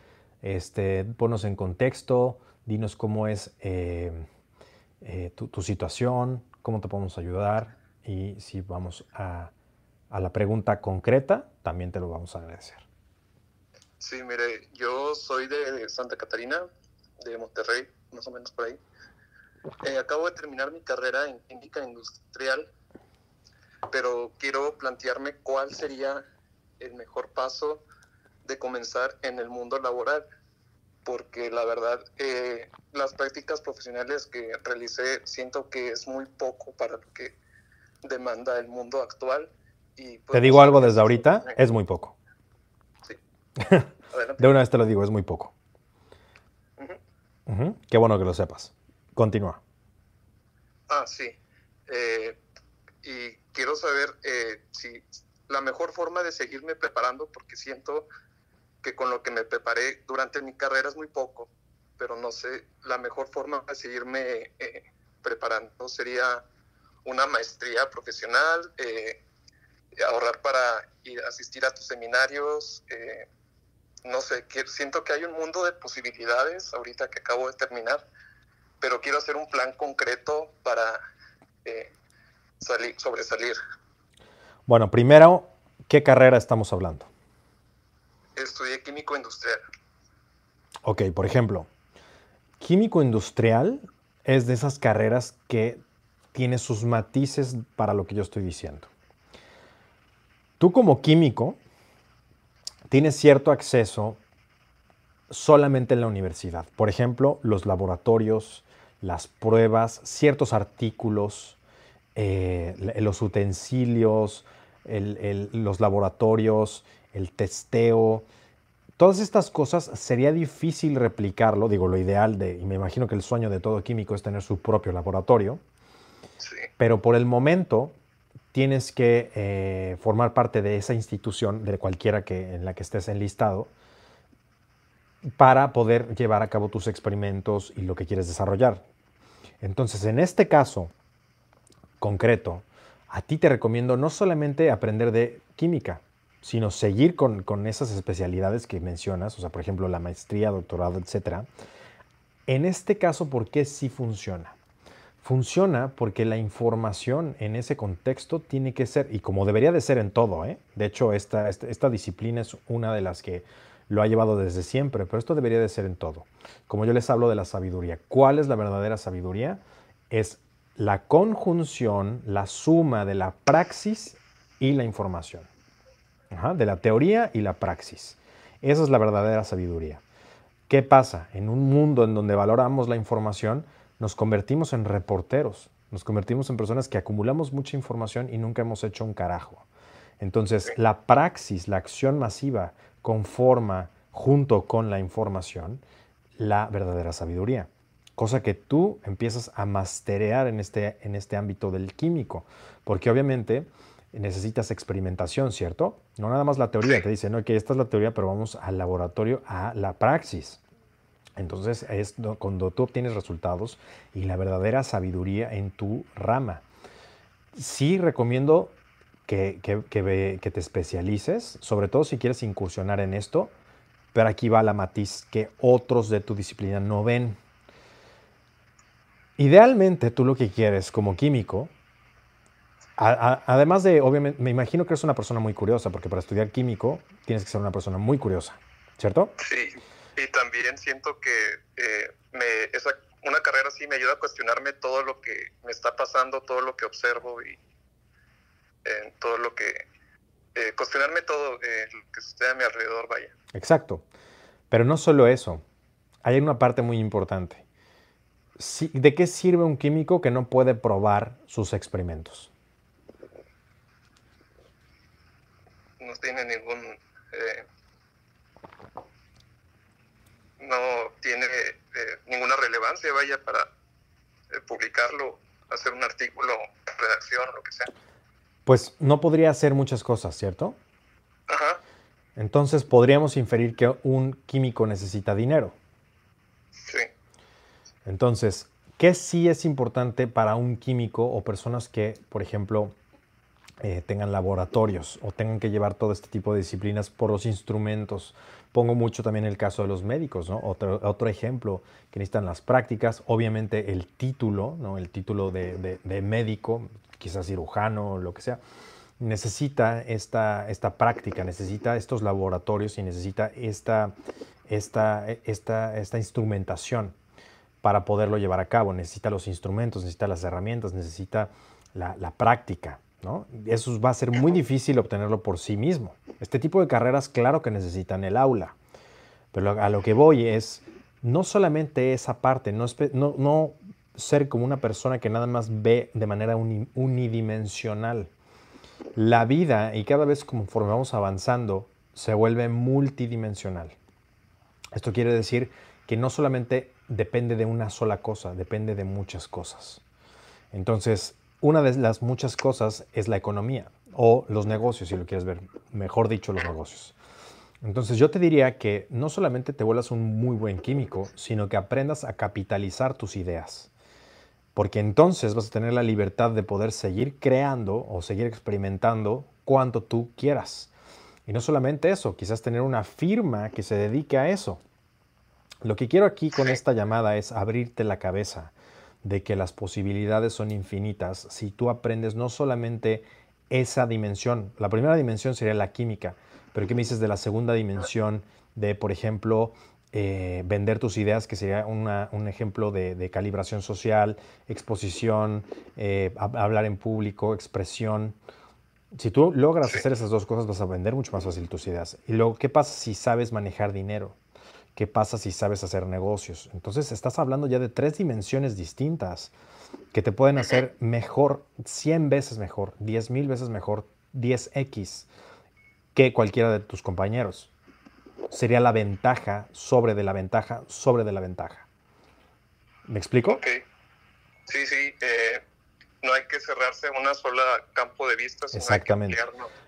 Este, ponos en contexto, dinos cómo es eh, eh, tu, situación, cómo te podemos ayudar y si vamos a, a, la pregunta concreta, también te lo vamos a agradecer. Sí, mire, yo soy de Santa Catarina, de Monterrey, más o menos por ahí. Eh, acabo de terminar mi carrera en química industrial, pero quiero plantearme cuál sería el mejor paso de comenzar en el mundo laboral, porque la verdad eh, las prácticas profesionales que realicé siento que es muy poco para lo que demanda el mundo actual. Y pues, te digo algo desde ahorita, es muy poco. Sí. de una vez te lo digo, es muy poco. Qué bueno que lo sepas. Continúa. Ah, sí. Eh, y quiero saber eh, si la mejor forma de seguirme preparando, porque siento que con lo que me preparé durante mi carrera es muy poco, pero no sé, la mejor forma de seguirme eh, preparando sería una maestría profesional, eh, ahorrar para ir, asistir a tus seminarios, eh, no sé, siento que hay un mundo de posibilidades ahorita que acabo de terminar, pero quiero hacer un plan concreto para salir, sobresalir. Bueno, primero, ¿qué carrera estamos hablando? Estudié químico industrial. Ok, por ejemplo, químico industrial es de esas carreras que tiene sus matices para lo que yo estoy diciendo. Tú como químico tienes cierto acceso solamente en la universidad. Por ejemplo, los laboratorios, las pruebas, ciertos artículos, eh, los utensilios, los laboratorios, el testeo, todas estas cosas sería difícil replicarlo, digo, lo ideal de, y me imagino que el sueño de todo químico es tener su propio laboratorio, pero por el momento tienes que eh, formar parte de esa institución, de cualquiera que, en la que estés enlistado, para poder llevar a cabo tus experimentos y lo que quieres desarrollar. Entonces, en este caso concreto, a ti te recomiendo no solamente aprender de química, sino seguir con, esas especialidades que mencionas, o sea, por ejemplo, la maestría, doctorado, etc. En este caso, ¿por qué sí funciona? Funciona porque la información en ese contexto tiene que ser, y como debería de ser en todo, ¿eh? de hecho esta, esta disciplina es una de las que lo ha llevado desde siempre, pero esto debería de ser en todo. Como yo les hablo de la sabiduría, ¿cuál es la verdadera sabiduría? Es la conjunción, la suma de la praxis y la información. de la teoría y la praxis. Esa es la verdadera sabiduría. ¿Qué pasa? En un mundo en donde valoramos la información, nos convertimos en reporteros, nos convertimos en personas que acumulamos mucha información y nunca hemos hecho un carajo. Entonces, la praxis, la acción masiva, conforma junto con la información la verdadera sabiduría. Cosa que tú empiezas a masterear en este, en este ámbito del químico, porque obviamente necesitas experimentación, ¿cierto? No nada más la teoría, te dicen, no, que esta es la teoría, pero vamos al laboratorio, a la praxis. Entonces es cuando tú obtienes resultados y la verdadera sabiduría en tu rama. Sí recomiendo que, te especialices, sobre todo si quieres incursionar en esto, pero aquí va la matiz que otros de tu disciplina no ven. Idealmente tú lo que quieres como químico, además de, obviamente, me imagino que eres una persona muy curiosa, porque para estudiar químico tienes que ser una persona muy curiosa, ¿cierto? Sí, y también siento que eh, una carrera así me ayuda a cuestionarme todo lo que me está pasando, todo lo que observo y, en todo lo que, eh, cuestionarme todo eh, lo que sucede a mi alrededor, vaya. Exacto. Pero no solo eso, hay una parte muy importante. ¿De qué sirve un químico que no puede probar sus experimentos? No tiene ningún... Eh, no tiene ninguna relevancia, vaya, para publicarlo, hacer un artículo, redacción, lo que sea pues no podría hacer muchas cosas, ¿cierto? Ajá. Entonces podríamos inferir que un químico necesita dinero. Sí. Entonces, ¿qué sí es importante para un químico o personas que, por ejemplo, eh, tengan laboratorios o tengan que llevar todo este tipo de disciplinas por los instrumentos? Pongo mucho también el caso de los médicos, ¿no? Otro, ejemplo que necesitan las prácticas, obviamente el título, ¿no? El título de, de médico, quizás cirujano o lo que sea, necesita esta, esta práctica, necesita estos laboratorios y necesita esta, esta, esta, esta instrumentación para poderlo llevar a cabo. Necesita los instrumentos, necesita las herramientas, necesita la, práctica. ¿no? Eso va a ser muy difícil obtenerlo por sí mismo. Este tipo de carreras, claro que necesitan el aula, pero a lo que voy es no solamente esa parte, no, no, no ser como una persona que nada más ve de manera unidimensional. La vida, y cada vez conforme vamos avanzando, se vuelve multidimensional. Esto quiere decir que no solamente depende de una sola cosa, depende de muchas cosas. Entonces, una de las muchas cosas es la economía o los negocios, si lo quieres ver, mejor dicho, los negocios. Entonces yo te diría que no solamente te vuelvas un muy buen químico, sino que aprendas a capitalizar tus ideas porque entonces vas a tener la libertad de poder seguir creando o seguir experimentando cuanto tú quieras. Y no solamente eso, quizás tener una firma que se dedique a eso. Lo que quiero aquí con esta llamada es abrirte la cabeza de que las posibilidades son infinitas si tú aprendes no solamente esa dimensión. La primera dimensión sería la química, pero ¿qué me dices de la segunda dimensión de, por ejemplo, eh, vender tus ideas, que sería un ejemplo de, calibración social, exposición, eh, hablar en público, expresión. Si tú logras hacer esas dos cosas, vas a vender mucho más fácil tus ideas. Y luego, ¿qué pasa si sabes manejar dinero? ¿Qué pasa si sabes hacer negocios? Entonces, estás hablando ya de tres dimensiones distintas que te pueden hacer mejor, 100 veces mejor, 10 mil veces mejor 10x que cualquiera de tus compañeros. Sería la ventaja sobre de la ventaja sobre de la ventaja. ¿Me explico? Ok. Sí, sí. Eh, no hay que cerrarse a una sola campo de vista. Sino Exactamente.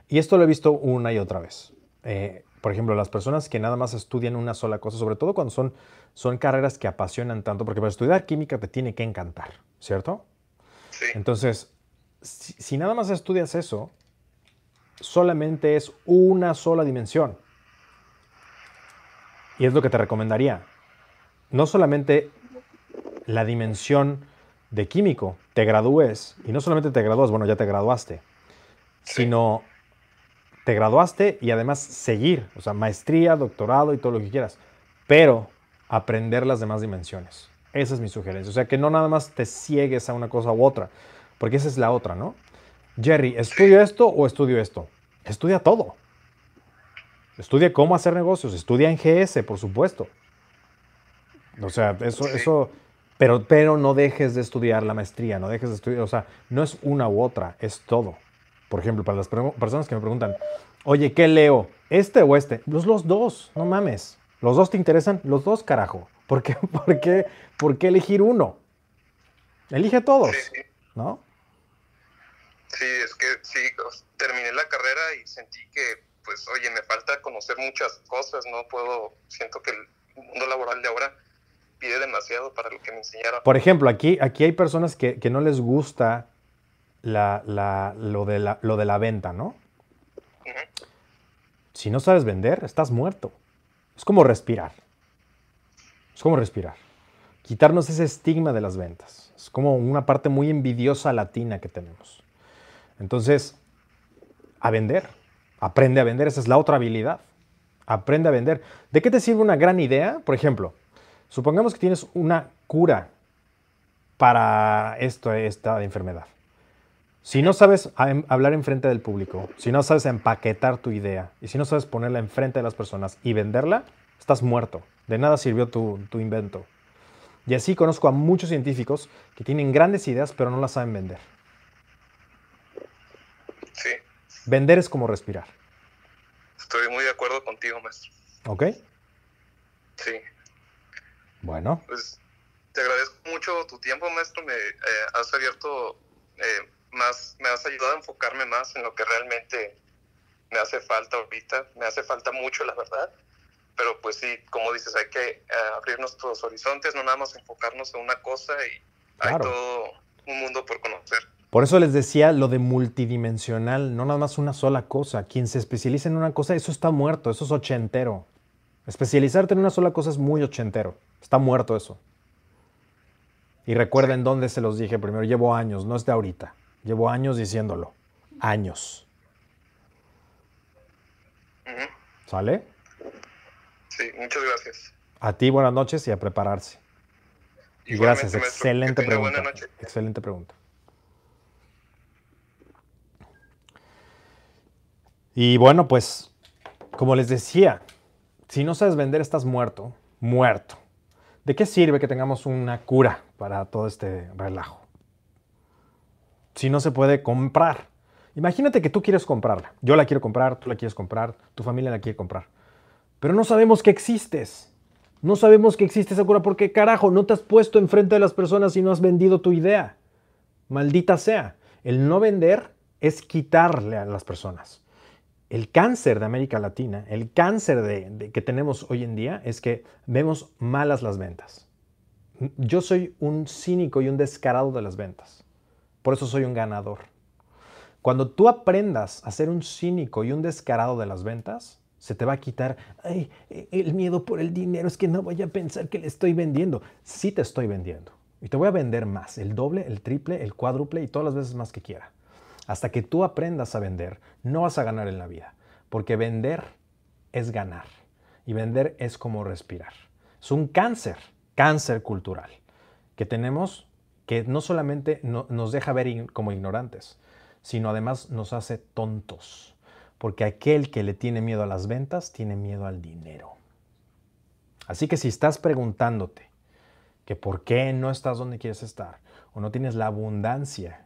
y esto lo he visto una y otra vez. Eh, por ejemplo, las personas que nada más estudian una sola cosa, sobre todo cuando son, son carreras que apasionan tanto, porque para estudiar química te tiene que encantar, ¿cierto? Sí. Entonces, si, si nada más estudias eso, solamente es una sola dimensión. Y es lo que te recomendaría. No solamente la dimensión de químico, te gradúes, y no solamente te gradúas, bueno, ya te graduaste, sino te graduaste y además seguir, o sea, maestría, doctorado y todo lo que quieras, pero aprender las demás dimensiones. Esa es mi sugerencia. O sea, que no nada más te ciegues a una cosa u otra, porque esa es la otra, ¿no? Jerry, ¿estudio esto o estudio esto? Estudia todo. Estudia cómo hacer negocios, estudia en GS, por supuesto. O sea, eso, eso, pero, pero no dejes de estudiar la maestría, no dejes de estudiar, o sea, no es una u otra, es todo. Por ejemplo, para las personas que me preguntan, oye, ¿qué leo? ¿Este o este? Los, los dos, no mames. ¿Los dos te interesan? Los dos, carajo. ¿Por qué, por qué, por qué elegir uno? Elige todos, ¿no? Sí, es que sí, terminé la carrera y sentí que, pues, oye, me falta conocer muchas cosas, no puedo, siento que el mundo laboral de ahora pide demasiado para lo que me enseñaron. Por ejemplo, aquí, aquí hay personas que, que no les gusta la, la, lo, de la, lo de la venta, ¿no? Si no sabes vender, estás muerto. Es como respirar. Es como respirar. Quitarnos ese estigma de las ventas. Es como una parte muy envidiosa latina que tenemos. Entonces, a vender. Aprende a vender. Esa es la otra habilidad. Aprende a vender. ¿De qué te sirve una gran idea? Por ejemplo, supongamos que tienes una cura para esto, esta enfermedad. Si no sabes em, hablar enfrente del público, si no sabes empaquetar tu idea y si no sabes ponerla enfrente de las personas y venderla, estás muerto. De nada sirvió tu, tu invento. Y así conozco a muchos científicos que tienen grandes ideas pero no las saben vender. Sí. Vender es como respirar. Estoy muy de acuerdo contigo, maestro. ¿Ok? Sí. Bueno. Pues te agradezco mucho tu tiempo, maestro. Me eh, has abierto eh, más, me has ayudado a enfocarme más en lo que realmente me hace falta ahorita. Me hace falta mucho, la verdad. Pero pues sí, como dices, hay que eh, abrir nuestros horizontes, no nada más enfocarnos en una cosa y hay todo un mundo por conocer. Por eso les decía lo de multidimensional, no nada más una sola cosa. Quien se especializa en una cosa, eso está muerto, eso es ochentero. Especializarte en una sola cosa es muy ochentero. Está muerto eso. Y recuerden dónde se los dije primero, llevo años, no es de ahorita. Llevo años diciéndolo. Años. ¿Sale? Sí, muchas gracias. A ti buenas noches y a prepararse. Y gracias, excelente pregunta. Excelente pregunta. Y bueno, pues, como les decía, si no sabes vender, estás muerto, muerto. ¿De qué sirve que tengamos una cura para todo este relajo? Si no se puede comprar? Imagínate que tú quieres comprarla. Yo la quiero comprar, tú la quieres comprar, tu familia la quiere comprar. Pero no sabemos que existes. No sabemos que existe esa cura porque carajo, no te has puesto enfrente de las personas y no has vendido tu idea. Maldita sea. El no vender es quitarle a las personas. El cáncer de América Latina, el cáncer que tenemos hoy en día es que vemos malas las ventas. Yo soy un cínico y un descarado de las ventas. Por eso soy un ganador. Cuando tú aprendas a ser un cínico y un descarado de las ventas, se te va a quitar Ay, el miedo por el dinero. Es que no voy a pensar que le estoy vendiendo. Sí te estoy vendiendo. Y te voy a vender más, el doble, el triple, el cuádruple y todas las veces más que quiera. Hasta que tú aprendas a vender, no vas a ganar en la vida. Porque vender es ganar. Y vender es como respirar. Es un cáncer, cáncer cultural, que tenemos que no solamente nos deja ver como ignorantes, sino además nos hace tontos. Porque aquel que le tiene miedo a las ventas tiene miedo al dinero. Así que si estás preguntándote que por qué no estás donde quieres estar o no tienes la abundancia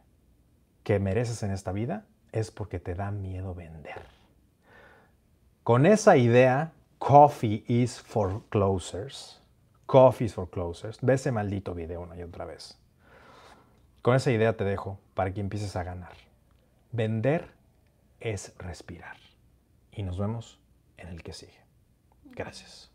que mereces en esta vida, es porque te da miedo vender. Con esa idea, Coffee is for closers. Coffee is for closers. Ve ese maldito video una y otra vez. Con esa idea te dejo para que empieces a ganar. Vender es respirar. Y nos vemos en el que sigue. Gracias.